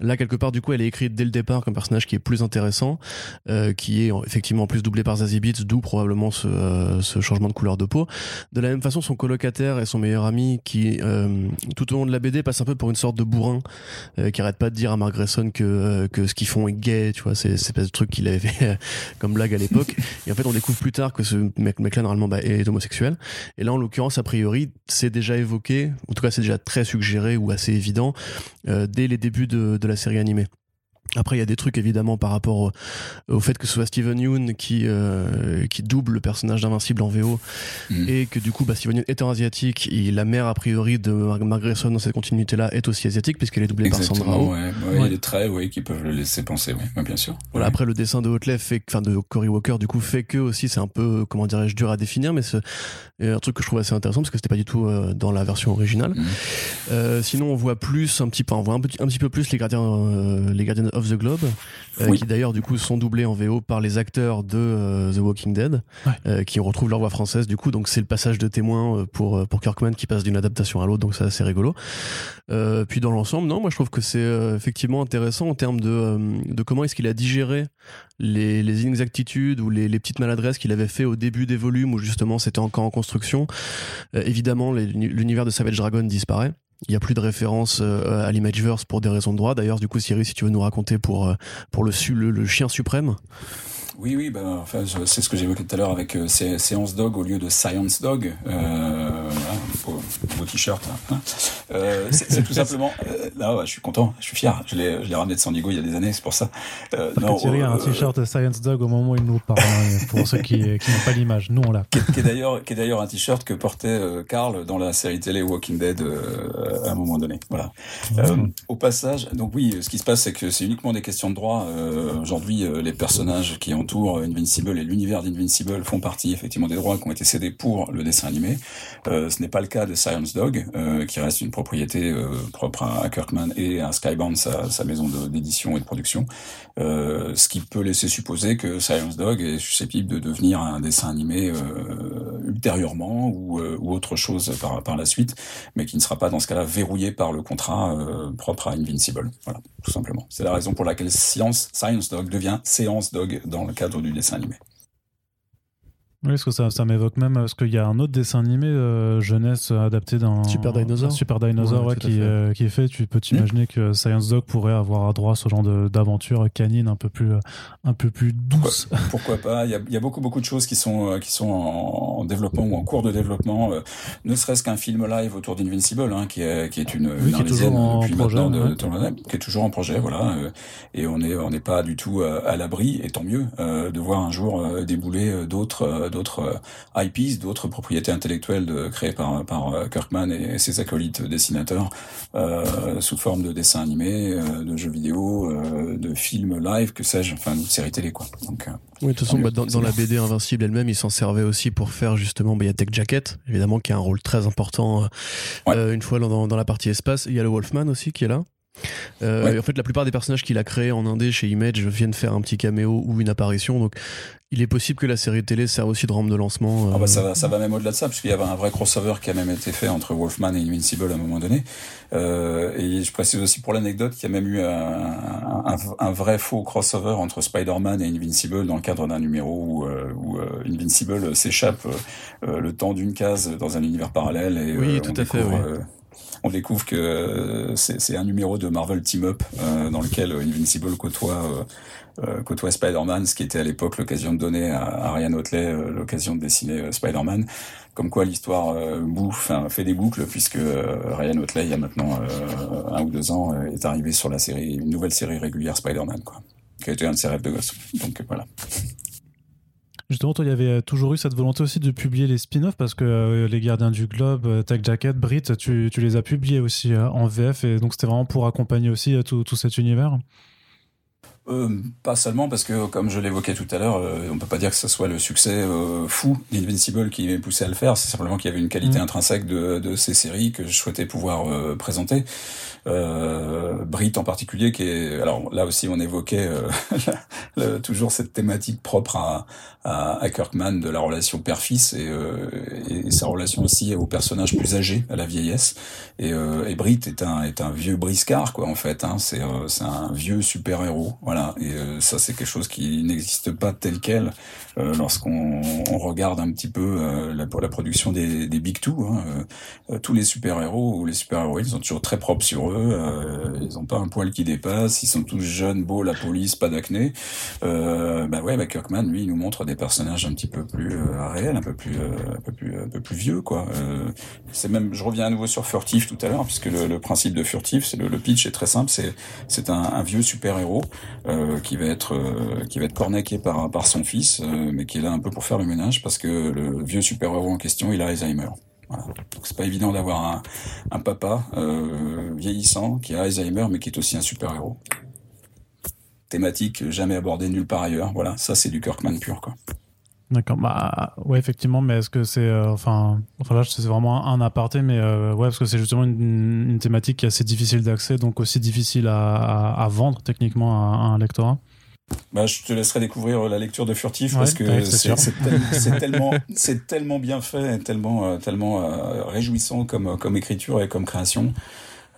Là, quelque part, du coup, elle est écrite dès le départ comme personnage qui est plus intéressant, euh, qui est effectivement plus doublé par Zazie Beats, d'où probablement ce, euh, ce, changement de couleur de peau. De la même façon, son colocataire et son meilleur ami, qui euh, tout au long de la BD passe un peu pour une sorte de bourrin, qui arrête pas de dire à Mark Grayson que que ce qu'ils font est gay, tu vois, c'est pas de truc qu'il avait fait comme blague à l'époque. et en fait, on découvre plus tard que ce mec, mec là normalement bah, est homosexuel. Et là, en l'occurrence, a priori, c'est déjà évoqué, en tout cas c'est déjà très suggéré ou assez évident euh, dès les débuts de, de la série animée. Après, il y a des trucs évidemment par rapport au, fait que ce soit Steven Yeun qui euh, qui double le personnage d'Invincible en VO mm. et que du coup, bah, Steven Yeun étant asiatique, et la mère a priori de Mark Grayson dans cette continuité-là est aussi asiatique puisqu'elle est doublée par Sandra Oh. Ouais, ouais, Il y a des traits, ouais, qui peuvent le laisser penser, ouais, bien sûr. Voilà. Après, le dessin de Hotlef fait, enfin de Cory Walker, du coup, fait que aussi c'est un peu, comment dirais-je, dur à définir, mais c'est un truc que je trouve assez intéressant parce que c'était pas du tout euh, dans la version originale. Euh, sinon, on voit plus un petit peu, on voit un, petit, un petit peu plus les gardiens, euh, les gardiens of the Globe, euh, qui d'ailleurs du coup sont doublés en VO par les acteurs de euh, The Walking Dead, euh, qui retrouvent leur voix française du coup. Donc c'est le passage de témoin pour pour Kirkman qui passe d'une adaptation à l'autre, donc c'est assez rigolo. puis dans l'ensemble, non, moi je trouve que c'est effectivement intéressant en termes de de comment est-ce qu'il a digéré les, les inexactitudes ou les, les petites maladresses qu'il avait fait au début des volumes où justement c'était encore en construction. évidemment, l'univers de Savage Dragon disparaît. Il n'y a plus de référence euh, à l'Imageverse pour des raisons de droit. D'ailleurs, du coup, Cyrus, si tu veux nous raconter pour, euh, pour le, le, le chien suprême. Oui, oui, ben, enfin, c'est ce que j'évoquais tout à l'heure avec euh, Séance Dog au lieu de Science Dog. Euh, beau, t-shirt. Hein. hein. Euh, c'est tout simplement. Euh, là, ouais, je suis content, je suis fier. Je l'ai ramené de San Diego il y a des années, c'est pour ça. Euh, non, Thierry a un t-shirt Science Dog au moment où il nous parle. Hein, pour ceux qui, qui n'ont pas l'image, nous on l'a. Qui, est d'ailleurs, qui est d'ailleurs un t-shirt que portait Carl dans la série télé Walking Dead à un moment donné. Voilà. Mmh. au passage, donc oui, ce qui se passe, c'est que c'est uniquement des questions de droit. Aujourd'hui, les personnages qui ont tour Invincible et l'univers d'Invincible font partie effectivement des droits qui ont été cédés pour le dessin animé. Euh, ce n'est pas le cas de Science Dog, euh, qui reste une propriété euh, propre à, Kirkman et à Skybound, sa, maison d'édition et de production. Ce qui peut laisser supposer que Science Dog est susceptible de devenir un dessin animé ultérieurement ou, autre chose par, par la suite, mais qui ne sera pas dans ce cas-là verrouillé par le contrat propre à Invincible. Voilà, tout simplement. C'est la raison pour laquelle Science, Science Dog devient Séance Dog dans le cadre du dessin animé. Oui, parce que ça, ça m'évoque même, parce qu'il y a un autre dessin animé euh, jeunesse adapté dans Super Dinosaur, Super Dinosaur ouais, qui, euh, qui est fait. Tu peux t'imaginer mmh. que Science Dog pourrait avoir à droit à ce genre d'aventure canine un peu plus, un peu plus douce. Pourquoi, pas? Il y a, y a, beaucoup beaucoup de choses qui sont euh, qui sont en, développement ou en cours de développement. Euh, ne serait-ce qu'un film live autour d'Invincible, hein, qui est qui est une, oui, qui est toujours en projet, de, qui est toujours en projet, voilà. et on est on n'est pas du tout à l'abri, et tant mieux, de voir un jour débouler d'autres d'autres euh, IPs, d'autres propriétés intellectuelles de, créées par, par euh, Kirkman et ses acolytes dessinateurs euh, sous forme de dessins animés, de jeux vidéo, de films live, que sais-je, enfin de séries télé quoi. Donc, oui, de toute façon, bah, dans, dans la BD Invincible elle-même, il s'en servait aussi pour faire justement, bah, il y a Tech Jacket, évidemment, qui a un rôle très important une fois dans, dans, la partie espace. Il y a le Wolfman aussi qui est là. Euh, En fait, la plupart des personnages qu'il a créés en indé chez Image viennent faire un petit caméo ou une apparition. Donc, il est possible que la série télé serve aussi de rampe de lancement. Euh... Ah bah ça va, ça va même au-delà de ça, puisqu'il y avait un vrai crossover qui a même été fait entre Wolfman et Invincible à un moment donné. Euh, et je précise aussi pour l'anecdote qu'il y a même eu un, un, un, vrai faux crossover entre Spider-Man et Invincible dans le cadre d'un numéro où, euh, où euh, Invincible s'échappe euh, le temps d'une case dans un univers parallèle. Et, oui, tout à fait. Oui on découvre que c'est un numéro de Marvel Team Up dans lequel Invincible côtoie côtoie Spider-Man, ce qui était à l'époque l'occasion de donner à, Ryan Otley l'occasion de dessiner Spider-Man. Comme quoi l'histoire bouffe, fait des boucles, puisque Ryan Otley, il y a maintenant un ou deux ans, est arrivé sur la série, une nouvelle série régulière Spider-Man, quoi, qui a été un de ses rêves de gosse. Donc voilà. Justement, toi, il y avait toujours eu cette volonté aussi de publier les spin-offs parce que euh, les Gardiens du Globe, euh, Tech Jacket, Brit, tu, les as publiés aussi euh, en VF et donc c'était vraiment pour accompagner aussi tout cet univers. Euh, pas seulement parce que, comme je l'évoquais tout à l'heure, euh, on peut pas dire que ce soit le succès euh, fou d'Invincible qui m'a poussé à le faire. C'est simplement qu'il y avait une qualité mm. intrinsèque de, de, ces séries que je souhaitais pouvoir euh, présenter. Brit en particulier, qui est, alors là aussi, on évoquait toujours cette thématique propre à, à, à, Kirkman de la relation père-fils et, et, sa relation aussi au personnage plus âgé, à la vieillesse. Et, et Brit est un est un vieux briscard, quoi, en fait. Hein. C'est c'est un vieux super héros. Voilà et euh, ça c'est quelque chose qui n'existe pas tel quel euh, lorsqu'on regarde un petit peu euh, la, la production des, des Big Two. Hein, tous les super-héros ou les super-héroïnes sont toujours très propres sur eux, ils n'ont pas un poil qui dépasse, ils sont tous jeunes, beaux, la police, pas d'acné. bah ouais, bah Kirkman, lui, il nous montre des personnages un petit peu plus réels, un peu plus, un peu plus, un peu plus vieux, quoi. c'est même, je reviens à nouveau sur Furtif tout à l'heure, puisque le, le, principe de Furtif, c'est le, le, pitch est très simple, c'est c'est un, un vieux super-héros euh, qui va être euh, qui va être cornaqué par par son fils, euh, mais qui est là un peu pour faire le ménage parce que le vieux super héros en question, il a Alzheimer. Donc c'est pas évident d'avoir un, un, papa vieillissant qui a Alzheimer, mais qui est aussi un super héros. Thématique jamais abordée nulle part ailleurs. Voilà, ça c'est du Kirkman pur quoi. D'accord. Bah ouais, effectivement, mais est-ce que c'est enfin enfin là c'est vraiment un, aparté, mais ouais parce que c'est justement une, une, thématique qui est assez difficile d'accès, donc aussi difficile à, à, à vendre techniquement à, à un lectorat. Bah, je te laisserai découvrir la lecture de Furtif parce que c'est tellement, c'est tellement bien fait, tellement, tellement euh, réjouissant comme, comme écriture et comme création.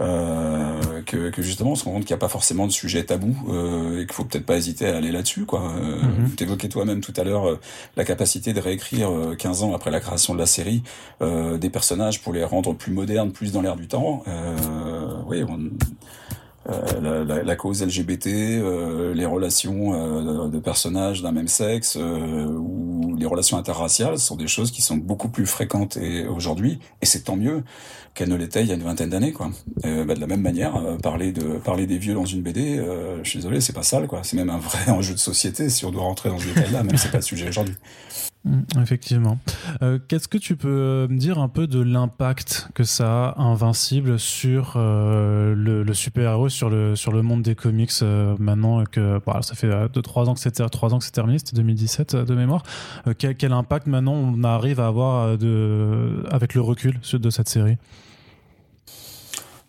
Euh, que, que, justement on se rend compte qu'il n'y a pas forcément de sujet tabou euh, et qu'il faut peut-être pas hésiter à aller là-dessus quoi. Euh. Tu évoquais toi-même tout à l'heure euh, la capacité de réécrire 15 ans après la création de la série des personnages pour les rendre plus modernes, plus dans l'air du temps. oui, on, euh, la, la, cause LGBT, euh, les relations euh, de personnages d'un même sexe ou les relations interraciales sont des choses qui sont beaucoup plus fréquentes aujourd'hui et c'est tant mieux qu'elles ne l'étaient il y a une vingtaine d'années quoi. Bah, de la même manière, parler de parler des vieux dans une BD, je suis désolé, c'est pas sale quoi. C'est même un vrai enjeu de société si on doit rentrer dans ce détail-là, même si c'est pas le sujet aujourd'hui. Mm, effectivement. Euh, Qu'est-ce que tu peux me dire un peu de l'impact que ça a Invincible sur euh, le, super-héros, sur le, sur le monde des comics euh, maintenant que bah, ça fait 2-3 ans que c'était ans que c'est terminé, c'était 2017 de mémoire. Euh, quel, quel, impact maintenant on arrive à avoir de, avec le recul de cette série?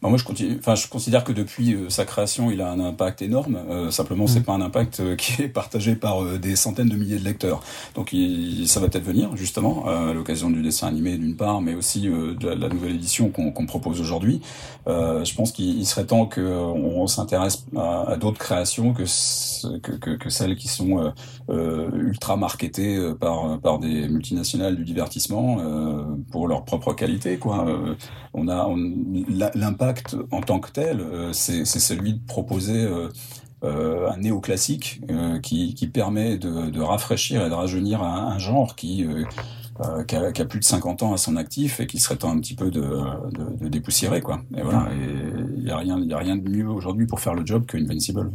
Bah, moi, je, continue, enfin, je considère que depuis euh, sa création, il a un impact énorme. Euh, simplement, c'est mm. pas un impact euh, qui est partagé par des centaines de milliers de lecteurs. Donc, il, ça va peut-être venir justement à l'occasion du dessin animé d'une part, mais aussi de la, nouvelle édition qu'on propose aujourd'hui. je pense qu'il serait temps qu'on on, s'intéresse à, à d'autres créations que, que, que, que, celles qui sont ultra marketées par par des multinationales du divertissement pour leur propre qualité. Quoi. On a l'impact en tant que tel, euh, c'est celui de proposer euh, euh, un néoclassique qui, qui permet de, de, rafraîchir et de rajeunir un, genre qui, qui a, qui, a, plus de 50 ans à son actif et qui serait temps un petit peu de, de, de dépoussiérer quoi. Et voilà, il y a rien, y a rien de mieux aujourd'hui pour faire le job qu'Invincible.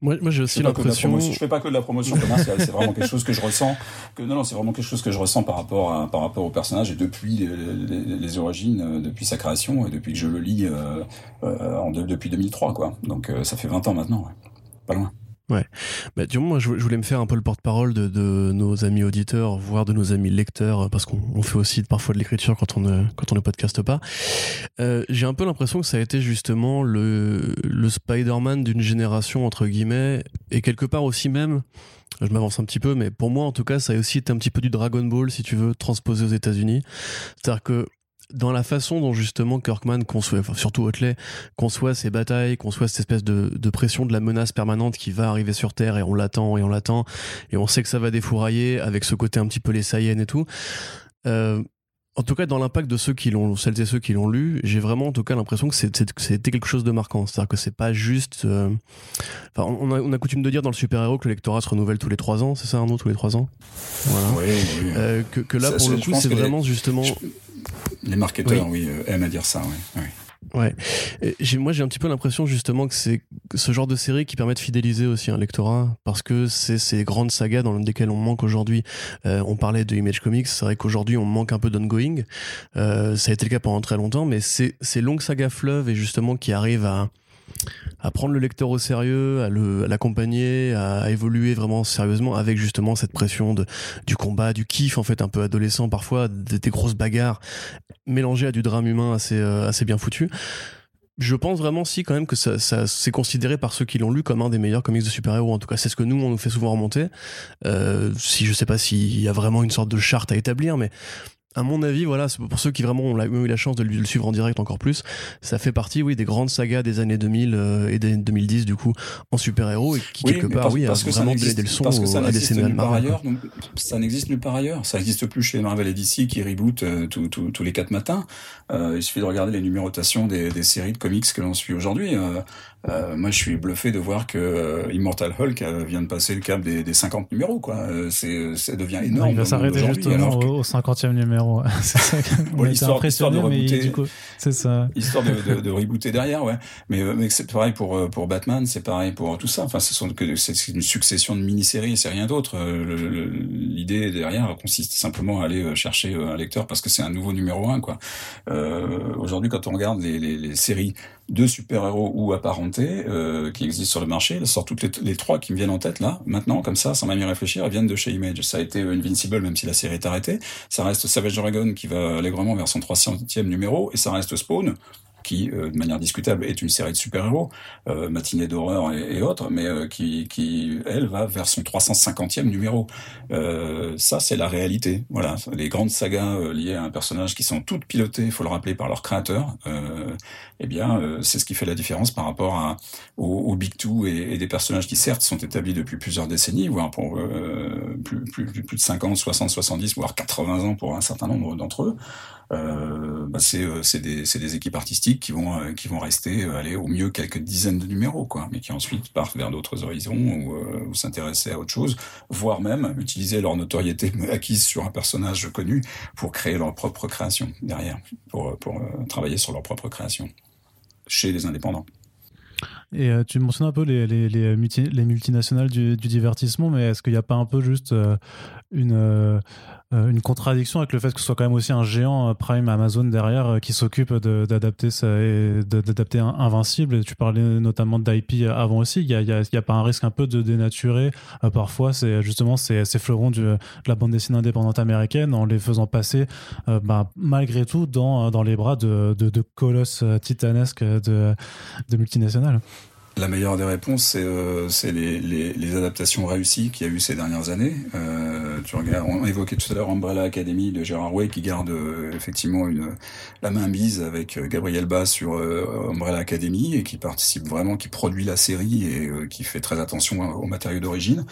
Moi, moi j'ai aussi l'impression. Je fais pas que de la promotion commerciale. c'est vraiment quelque chose que je ressens. Que non, non, c'est vraiment quelque chose que je ressens par rapport à, par rapport au personnage et depuis les, les, origines, euh, depuis sa création et depuis que je le lis euh, euh en depuis 2003, quoi. Donc euh, ça fait 20 ans maintenant. Ouais. Pas loin. Ouais. Bah, du moi, je, voulais me faire un peu le porte-parole de, nos amis auditeurs, voire de nos amis lecteurs, parce qu'on fait aussi parfois de l'écriture quand on ne, quand on ne podcaste pas. Euh, J'ai un peu l'impression que ça a été justement le, le Spider-Man d'une génération, entre guillemets, et quelque part aussi même, je m'avance un petit peu, mais pour moi, en tout cas, ça a aussi été un petit peu du Dragon Ball, si tu veux, transposé aux États-Unis. C'est-à-dire que dans la façon dont justement Kirkman conçoit, enfin surtout Otley, conçoit ses batailles, conçoit cette espèce de, de, pression de la menace permanente qui va arriver sur Terre et on l'attend et on l'attend et on sait que ça va défourailler avec ce côté un petit peu les Saiyans et tout. Euh, en tout cas, dans l'impact de ceux qui l'ont, celles et ceux qui l'ont lu, j'ai vraiment en tout cas l'impression que c'était quelque chose de marquant. C'est-à-dire que c'est pas juste. Euh, enfin, on a, on a coutume de dire dans le super-héros que le lectorat se renouvelle tous les trois ans, c'est ça, Arnaud, tous les trois ans? Voilà. Oui, oui. Euh, que, que, là, pour le coup, c'est vraiment justement. Les marketeurs, oui, euh, aiment à dire ça, oui. Ouais. moi, j'ai un petit peu l'impression justement que c'est ce genre de série qui permet de fidéliser aussi un lectorat parce que c'est ces grandes sagas dans lesquelles on manque aujourd'hui. Euh, on parlait de Image Comics, c'est vrai qu'aujourd'hui on manque un peu d'ongoing. Euh, ça a été le cas pendant très longtemps, mais c'est ces longues sagas fleuves et justement qui arrivent à à prendre le lecteur au sérieux, à l'accompagner, à, évoluer vraiment sérieusement avec justement cette pression de, du combat, du kiff en fait un peu adolescent parfois, des, grosses bagarres mélangées à du drame humain assez, euh, assez bien foutu. Je pense vraiment si quand même que ça, ça c'est considéré par ceux qui l'ont lu comme un des meilleurs comics de super-héros. En tout cas, c'est ce que nous on nous fait souvent remonter. Euh, si je sais pas s'il y a vraiment une sorte de charte à établir, mais à mon avis, voilà, pour ceux qui vraiment ont eu la chance de le suivre en direct encore plus, ça fait partie, oui, des grandes sagas des années 2000 euh, et des 2010 du coup en super-héros et qui quelque part, oui, a vraiment donné des leçons parce que ça à des par ailleurs, donc, ça n'existe nulle part ailleurs. Ça n'existe plus chez Marvel et DC qui reboot euh, tous les quatre matins. Euh, il suffit de regarder les numérotations des, des séries de comics que l'on suit aujourd'hui. Euh, euh, moi, je suis bluffé de voir que euh, Immortal Hulk euh, vient de passer le cap des, des 50 numéros. Quoi. C'est, ça devient énorme. il va s'arrêter justement au 50e numéro. c'est ça. bon, histoire, histoire, de rebooter. Du coup, c'est ça. Histoire de, de, de, rebooter derrière, ouais. Mais, mais c'est pareil pour pour Batman, c'est pareil pour tout ça. Enfin, ce sont que c'est une succession de mini-séries, c'est rien d'autre. L'idée derrière consiste simplement à aller chercher un lecteur parce que c'est un nouveau numéro 1 quoi. Aujourd'hui, quand on regarde les, les, les séries de super-héros ou apparentés euh, qui existent sur le marché. Sortent toutes les, trois qui me viennent en tête là, maintenant, comme ça, sans même y réfléchir, elles viennent de chez Image. Ça a été Invincible, même si la série est arrêtée. Ça reste Savage Dragon qui va allègrement vers son 300e numéro, et ça reste Spawn, qui, euh, de manière discutable, est une série de super-héros, euh, matinée d'horreur et, autres, mais euh, qui, qui, elle, va vers son 350e numéro. Ça, c'est la réalité. Voilà, les grandes sagas liées à un personnage qui sont toutes pilotées, il faut le rappeler, par leur créateur. eh bien, c'est ce qui fait la différence par rapport à, au, Big Two et, des personnages qui, certes, sont établis depuis plusieurs décennies, voire pour plus, plus, plus de 50, 60, 70, voire 80 ans pour un certain nombre d'entre eux. Bah c'est des, équipes artistiques qui vont euh, qui vont rester aller au mieux quelques dizaines de numéros quoi, mais qui ensuite partent vers d'autres horizons ou, ou s'intéresser à autre chose, voire même utiliser leur notoriété acquise sur un personnage connu pour créer leur propre création derrière, pour pour travailler sur leur propre création chez les indépendants. Et tu mentionnes un peu les, les, les, les multinationales du, divertissement, mais est-ce qu'il n'y a pas un peu juste une, euh, une contradiction avec le fait que ce soit quand même aussi un géant euh, Prime Amazon derrière euh, qui s'occupe d'adapter d'adapter Invincible. Tu parlais notamment d'IP avant aussi. Il y a, a, pas un risque un peu de dénaturer parfois c'est justement ces, ces fleurons de la bande dessinée indépendante américaine en les faisant passer bah, malgré tout dans, dans les bras de, de, de colosses titanesques de, de multinationales. La meilleure des réponses, c'est euh, les, les, les, adaptations réussies qu'il y a eu ces dernières années. Euh, tu regardes, on évoquait tout à l'heure Umbrella Academy de Gérard Way qui garde euh, effectivement une la main mise avec euh, Gabriel Bas sur euh, Umbrella Academy et qui participe vraiment, qui produit la série et qui fait très attention aux matériaux d'origine.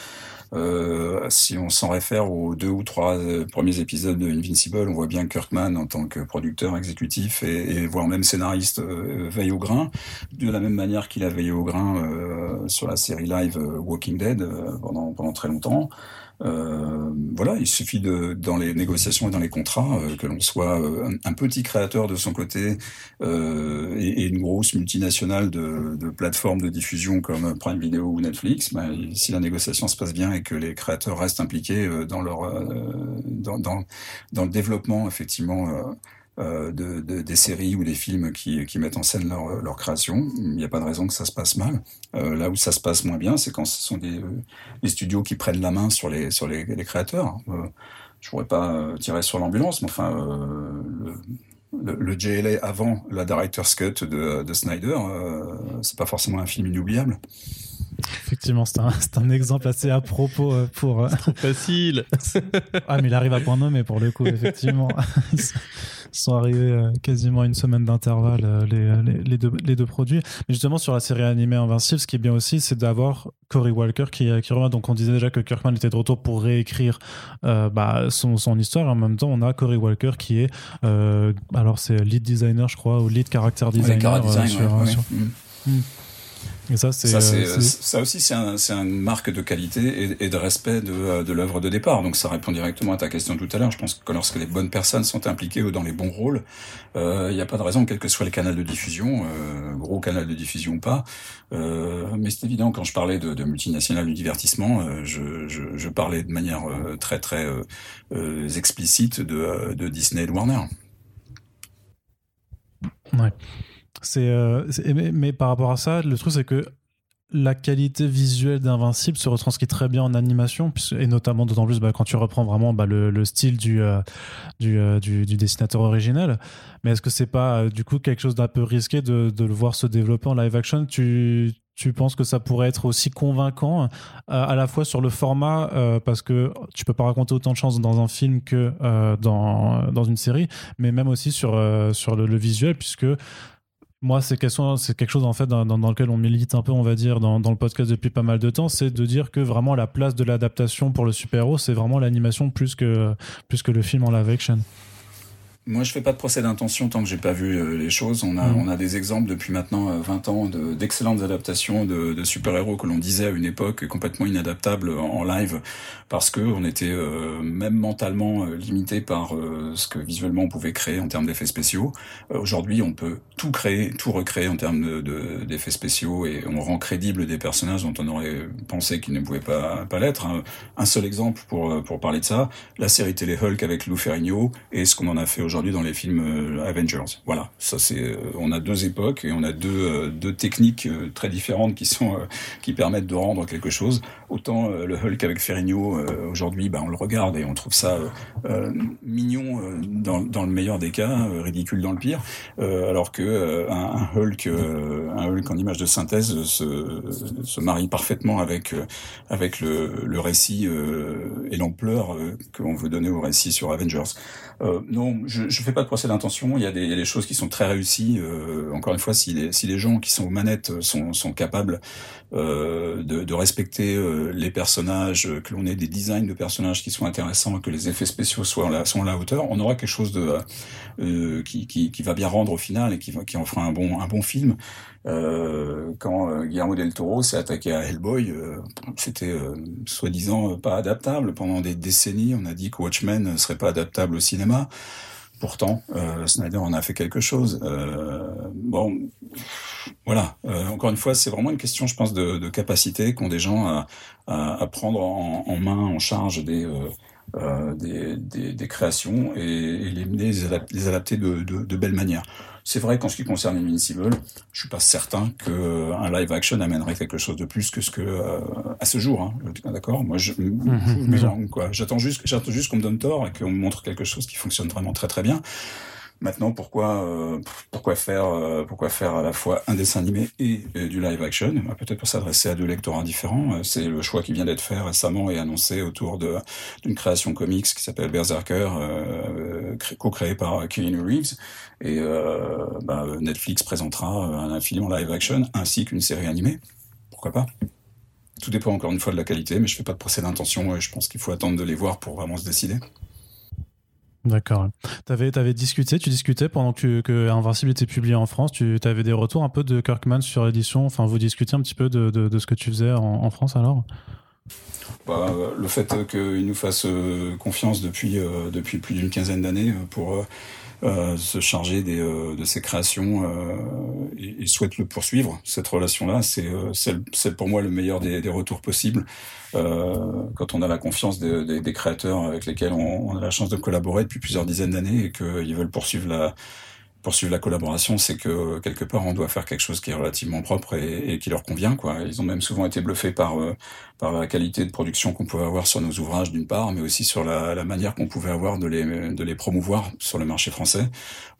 Euh, si on s'en réfère aux deux ou trois euh, premiers épisodes de Invincible, on voit bien Kirkman en tant que producteur exécutif et, et voire même scénariste euh, veille au grain, de la même manière qu'il a veillé au grain sur la série live Walking Dead pendant, pendant très longtemps. Euh, voilà, il suffit de, dans les négociations et dans les contrats, euh, que l'on soit euh, un, petit créateur de son côté euh, et, et, une grosse multinationale de, de, plateformes de diffusion comme Prime Video ou Netflix. Ben, si la négociation se passe bien et que les créateurs restent impliqués dans leur dans, dans, dans, le développement effectivement de, de, des séries ou des films qui, qui mettent en scène leur, leur création. Il n'y a pas de raison que ça se passe mal. Euh, là où ça se passe moins bien, c'est quand ce sont des, des, studios qui prennent la main sur les, sur les, les créateurs. Euh, je pourrais pas euh, tirer sur l'ambulance, mais enfin, euh, le, le, JLA avant la director's cut de, de Snyder, c'est pas forcément un film inoubliable. Effectivement, c'est un, un, exemple assez à propos pour. C'est trop facile. ah, mais il arrive à point nommé pour le coup, effectivement. sont arrivés quasiment une semaine d'intervalle les, les, deux, les deux produits. Mais justement sur la série animée Invincible, ce qui est bien aussi, c'est d'avoir Cory Walker qui, qui revient. Donc on disait déjà que Kirkman était de retour pour réécrire bah, son, son, histoire. en même temps, on a Cory Walker qui est alors c'est lead designer, je crois, ou lead character designer. sur, mm. Et ça, c'est ça, euh, ça, aussi, c'est un, une marque de qualité et, de respect de, euh, de l'œuvre de départ. Donc, ça répond directement à ta question tout à l'heure. Je pense que lorsque les bonnes personnes sont impliquées dans les bons rôles, il euh, n'y a pas de raison, quel que soit le canal de diffusion, euh, gros canal de diffusion ou pas. Euh, mais c'est évident, quand je parlais de, de multinationales du divertissement, je, je, je, parlais de manière très très explicite de, de Disney et de Warner. Ouais. C'est, euh, mais, par rapport à ça, le truc c'est que la qualité visuelle d'Invincible se retranscrit très bien en animation, et notamment d'autant plus bah, quand tu reprends vraiment bah, le, style du, euh, euh, du, du, dessinateur original. Mais est-ce que c'est pas du coup quelque chose d'un peu risqué de, le voir se développer en live action? Tu, tu penses que ça pourrait être aussi convaincant à la fois sur le format parce que tu peux pas raconter autant de choses dans un film que dans, dans une série mais même aussi sur, sur le, visuel puisque moi, c'est quelque, chose en fait dans, lequel on milite un peu, on va dire, dans, dans, le podcast depuis pas mal de temps, c'est de dire que vraiment la place de l'adaptation pour le super-héros, c'est vraiment l'animation plus que, plus que le film en live action. Moi, je fais pas de procès d'intention tant que j'ai pas vu euh, les choses. On a, mm. on a des exemples depuis maintenant 20 euh, ans d'excellentes adaptations de, de super-héros que l'on disait à une époque complètement inadaptables en live parce que on était euh, même mentalement limité par ce que visuellement on pouvait créer en termes d'effets spéciaux. Aujourd'hui, on peut tout créer, tout recréer en termes d'effets de, spéciaux et on rend crédible des personnages dont on aurait pensé qu'ils ne pouvaient pas, pas l'être. Un seul exemple pour, pour parler de ça, la série télé Hulk avec Lou Ferrigno et ce qu'on en a fait aujourd'hui dans les films euh, Avengers. Voilà, ça c'est, euh, on a deux époques et on a deux, euh, deux techniques très différentes qui sont qui permettent de rendre quelque chose. Autant le Hulk avec Ferrigno aujourd'hui, bah, on le regarde et on trouve ça mignon dans, dans, le meilleur des cas, ridicule dans le pire, alors que un, Hulk, un Hulk en image de synthèse se, se marie parfaitement avec avec le, le récit et l'ampleur que l'on veut donner au récit sur Avengers. Euh, non, je ne fais pas de procès d'intention. Il, il y a des choses qui sont très réussies. Euh, encore une fois, si les, si les gens qui sont aux manettes sont, sont capables euh, de, de, respecter euh, les personnages, que l'on ait des designs de personnages qui soient intéressants, que les effets spéciaux soient là, sont à la hauteur, on aura quelque chose de euh, qui, qui, qui, va bien rendre au final et qui, qui en fera un bon, un bon film. Euh, quand Guillermo del Toro s'est attaqué à Hellboy, c'était soi-disant pas adaptable. Pendant des décennies, on a dit que Watchmen serait pas adaptable au cinéma. Pourtant, euh, Snyder en a fait quelque chose. Euh, bon, voilà. Euh, encore une fois, c'est vraiment une question, je pense, de, de capacité qu'ont des gens à, à, à prendre en, en, main, en charge des, euh, euh, des, des, des, créations et, et les, les, adapter de, de, de belles manières. C'est vrai qu'en ce qui concerne Invincible, je suis pas certain qu'un euh, live action amènerait quelque chose de plus que ce que euh, à ce jour. Hein, D'accord? Moi, je, quoi. J'attends juste, j'attends juste qu'on me donne tort et qu'on me montre quelque chose qui fonctionne vraiment très très bien. Maintenant, pourquoi euh, pourquoi faire euh, pourquoi faire à la fois un dessin animé et, du live action? Bah, Peut-être pour s'adresser à deux lectorats différents. Euh, c'est le choix qui vient d'être fait récemment et annoncé autour d'une création comics qui s'appelle Berserker, co-créé par Keanu Reeves. Et bah, Netflix présentera un film en live action ainsi qu'une série animée. Pourquoi pas? Tout dépend encore une fois de la qualité, mais je fais pas de procès d'intention. Je pense qu'il faut attendre de les voir pour vraiment se décider. D'accord. Tu avais, discuté, tu discutais pendant que, que, Invincible était publié en France, tu avais des retours un peu de Kirkman sur l'édition, enfin vous discutiez un petit peu de, de, ce que tu faisais en, France alors? Bah, Le fait qu'il nous fasse euh, confiance depuis, euh, depuis plus d'une quinzaine d'années pour euh, se charger des, de ses créations et, souhaite le poursuivre, cette relation-là, c'est pour moi le meilleur des, des retours possibles. Quand on a la confiance des, des, créateurs avec lesquels on, on, a la chance de collaborer depuis plusieurs dizaines d'années et qu'ils veulent poursuivre la, poursuivre la collaboration, c'est que quelque part on doit faire quelque chose qui est relativement propre et, qui leur convient. Quoi. Ils ont même souvent été bluffés par euh, par la qualité de production qu'on pouvait avoir sur nos ouvrages d'une part, mais aussi sur la, la manière qu'on pouvait avoir de les de les promouvoir sur le marché français.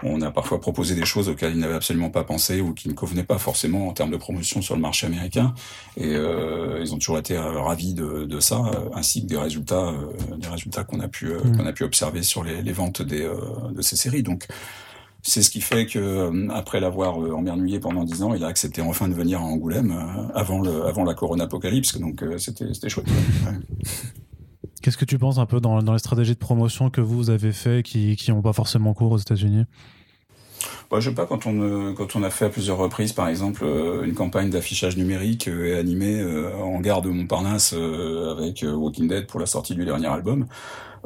On a parfois proposé des choses auxquelles ils n'avaient absolument pas pensé ou qui ne convenaient pas forcément en termes de promotion sur le marché américain. Et euh, ils ont toujours été euh, ravis de, de ça, ainsi que des résultats des résultats qu'on a pu mmh. qu'on a pu observer sur les, les ventes des de ces séries. Donc c'est ce qui fait que euh, après l'avoir euh, emmerdouillé pendant dix ans, il a accepté enfin de venir à Angoulême euh, avant le avant la Corona Apocalypse. Donc c'était c'était chouette. Qu'est-ce que tu penses un peu dans, dans les stratégies de promotion que vous avez fait qui qui n'ont pas forcément cours aux États-Unis? Bah, je sais pas quand on quand on a fait à plusieurs reprises, par exemple, une campagne d'affichage numérique et animée en gare de Montparnasse avec Walking Dead pour la sortie du dernier album.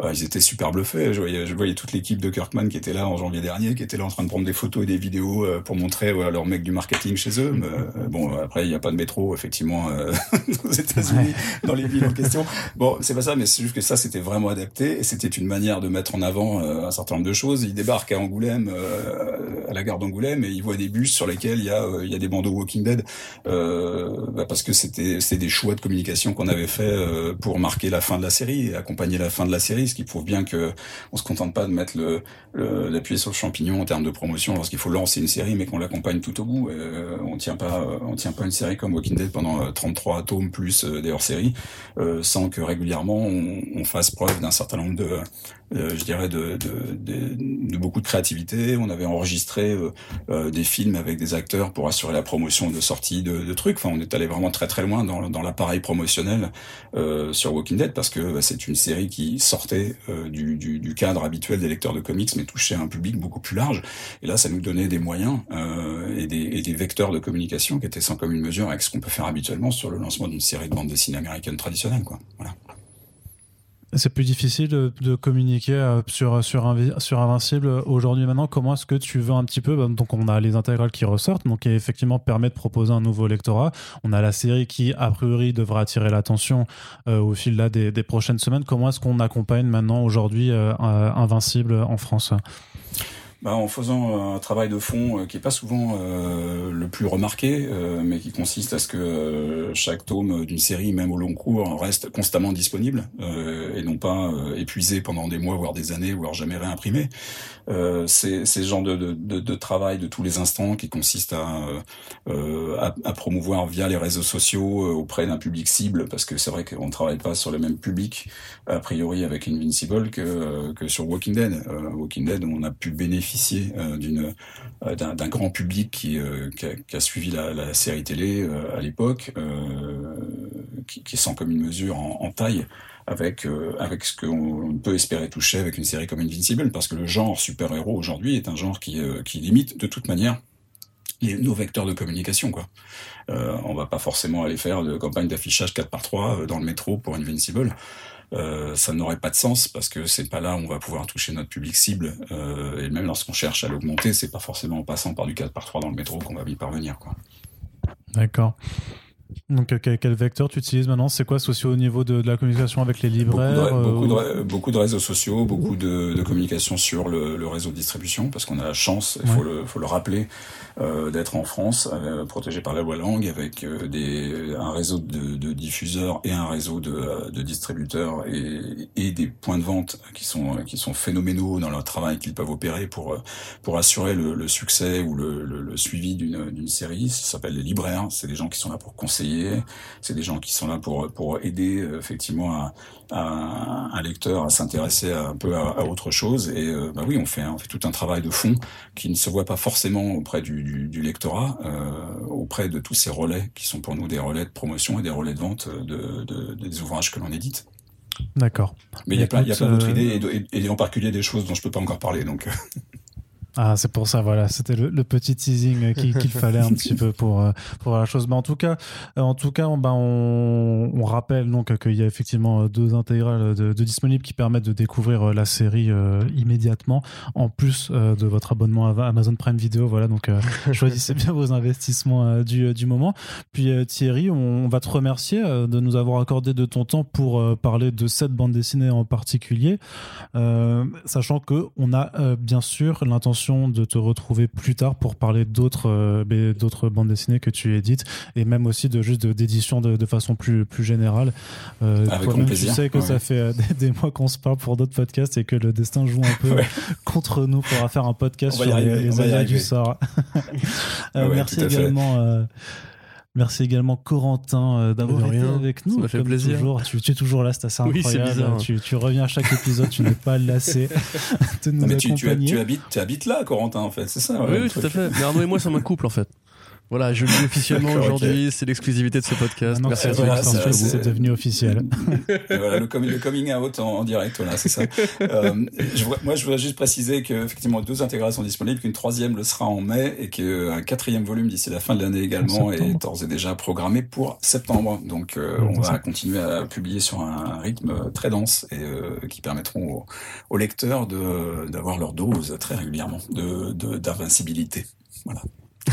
Euh, ils étaient super bluffés. Je voyais, je voyais toute l'équipe de Kirkman qui était là en janvier dernier, qui était là en train de prendre des photos et des vidéos euh, pour montrer à leurs mecs du marketing chez eux. Mais, euh, bon, après, il n'y a pas de métro, effectivement, aux États-Unis, dans les villes en question. Bon, c'est pas ça, mais c'est juste que ça, c'était vraiment adapté et c'était une manière de mettre en avant un certain nombre de choses. Ils débarquent à Angoulême, à la gare d'Angoulême, et ils voient des bus sur lesquels il y a, il y a des bandeaux Walking Dead, bah, parce que c'était, des choix de communication qu'on avait fait pour marquer la fin de la série et accompagner la fin de la série ce qui prouve bien que on se contente pas de mettre le, l'appuyer sur le champignon en termes de promotion lorsqu'il faut lancer une série, mais qu'on l'accompagne tout au bout. Euh, on tient pas, on tient pas une série comme Walking Dead pendant 33 euh, tomes plus euh, des hors-séries, sans que régulièrement on fasse preuve d'un certain nombre de euh, je dirais, de, de, de, beaucoup de créativité. On avait enregistré euh, euh, des films avec des acteurs pour assurer la promotion de sortie de, trucs. Enfin, on est allé vraiment très très loin dans, dans l'appareil promotionnel sur Walking Dead parce que bah, c'est une série qui sortait du, du, du, cadre habituel des lecteurs de comics, mais touchait un public beaucoup plus large. Et là, ça nous donnait des moyens et des, et, des, vecteurs de communication qui étaient sans commune mesure avec ce qu'on peut faire habituellement sur le lancement d'une série de bande dessinée américaine traditionnelle. Quoi. Voilà. C'est plus difficile de, communiquer euh, sur, sur, Invincible aujourd'hui maintenant. Comment est-ce que tu veux un petit peu bah, Donc, on a les intégrales qui ressortent, donc qui effectivement permet de proposer un nouveau lectorat. On a la série qui, a priori, devra attirer l'attention euh, au fil là, des, prochaines semaines. Comment est-ce qu'on accompagne maintenant aujourd'hui euh, Invincible en France? Bah, en faisant un travail de fond euh, qui est pas souvent euh, le plus remarqué, euh, mais qui consiste à ce que chaque tome d'une série, même au long cours, reste constamment disponible et non pas épuisé pendant des mois, voire des années, voire jamais réimprimé. c'est ce genre de, de, de, travail de tous les instants qui consiste à, à, à, promouvoir via les réseaux sociaux auprès d'un public cible, parce que c'est vrai qu'on ne travaille pas sur le même public a priori avec Invincible que, que sur Walking Dead. Walking Dead, on a pu bénéficier euh, euh, d'un grand public qui, euh, a, suivi la, série télé à l'époque, qui, qui sent comme une mesure en, taille avec ce qu'on peut espérer toucher avec une série comme Invincible, parce que le genre super-héros aujourd'hui est un genre qui, limite de toute manière nos vecteurs de communication. Quoi. Euh, on va pas forcément aller faire de campagne d'affichage 4 par 3 dans le métro pour Invincible. Euh, ça n'aurait pas de sens parce que c'est pas là où on va pouvoir toucher notre public cible. Euh, et même lorsqu'on cherche à l'augmenter, c'est pas forcément en passant par du 4 par 3 dans le métro qu'on va y parvenir. D'accord. Donc euh, quel, vecteur tu utilises maintenant? C'est quoi aussi au niveau de, la communication avec les libraires beaucoup de, beaucoup de, réseaux sociaux, beaucoup de, communication sur le, réseau de distribution, parce qu'on a la chance, il faut, le, faut le rappeler, euh, d'être en France, euh, protégé par la loi langue, avec euh, des, un réseau de, diffuseurs et un réseau de, distributeurs et, et, des points de vente qui sont qui sont phénoménaux dans leur travail qu'ils peuvent opérer pour pour assurer le, le succès ou le, le, suivi d'une série. Ça s'appelle les libraires. C'est des gens qui sont là pour conseiller. C'est des gens qui sont là pour pour aider effectivement à, à un lecteur à s'intéresser un peu à, à, autre chose. Et bah oui, on fait on fait tout un travail de fond qui ne se voit pas forcément auprès du du, lectorat euh, auprès de tous ces relais qui sont pour nous des relais de promotion et des relais de vente de, des ouvrages que l'on édite. D'accord. Mais il y a plein, d'autres euh, idées et, et, en particulier des choses dont je peux pas encore parler. Donc. Ah, c'est pour ça, voilà, c'était le, petit teasing qu'il fallait un petit peu pour euh, pour la chose. Mais en tout cas, euh, en tout cas, on, ben, on, on rappelle donc qu'il y a effectivement deux intégrales de, de, disponibles qui permettent de découvrir euh, la série immédiatement, en plus de votre abonnement à Amazon Prime Video. Voilà, donc choisissez bien vos investissements du, du moment. Puis Thierry, on, va te remercier de nous avoir accordé de ton temps pour parler de cette bande dessinée en particulier, sachant que on a bien sûr l'intention de te retrouver plus tard pour parler d'autres d'autres bandes dessinées que tu édites et même aussi de juste d'édition de, façon plus plus générale. Avec tu sais que ça fait des, mois qu'on se parle pour d'autres podcasts et que le destin joue un peu contre nous pour faire un podcast sur les, les du sort. merci également. Merci également Corentin euh, d'avoir été avec nous. Ça fait plaisir. Toujours. Tu, es toujours là, c'est assez incroyable. tu, tu, reviens à chaque épisode, tu n'es pas lassé de nous accompagner. Tu, habites, tu habites là, Corentin, en fait, c'est ça. oui, tout à fait. Mais Arnaud et moi sommes un couple, en fait. Voilà, je le dis officiellement aujourd'hui, c'est l'exclusivité de ce podcast. Merci à toi, c'est devenu officiel. voilà, le, coming out en, direct, voilà, c'est ça. Euh, je, moi, je voudrais juste préciser que effectivement deux intégrations sont disponibles, qu'une troisième le sera en mai et qu'un quatrième volume d'ici la fin de l'année également est d'ores et déjà programmé pour septembre. Donc, euh, on va continuer à publier sur un rythme très dense et euh, qui permettront aux, lecteurs de d'avoir leur dose très régulièrement de d'invincibilité. Voilà.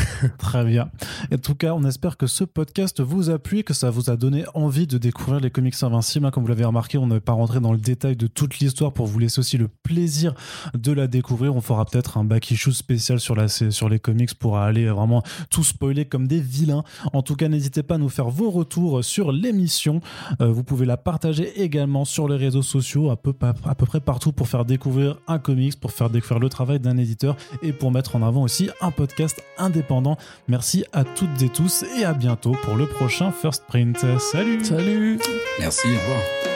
Très bien. En tout cas, on espère que ce podcast vous a plu que ça vous a donné envie de découvrir les comics invincibles. Hein, comme vous l'avez remarqué, on n'est pas rentré dans le détail de toute l'histoire pour vous laisser aussi le plaisir de la découvrir. On fera peut-être un back spécial sur, la, sur les comics pour aller vraiment tout spoiler comme des vilains. En tout cas, n'hésitez pas à nous faire vos retours sur l'émission. Euh, vous pouvez la partager également sur les réseaux sociaux, à peu, à peu près partout pour faire découvrir un comics, pour faire découvrir le travail d'un éditeur et pour mettre en avant aussi un podcast indépendant Merci à toutes et tous et à bientôt pour le prochain First Print. Salut. Salut. Merci, au revoir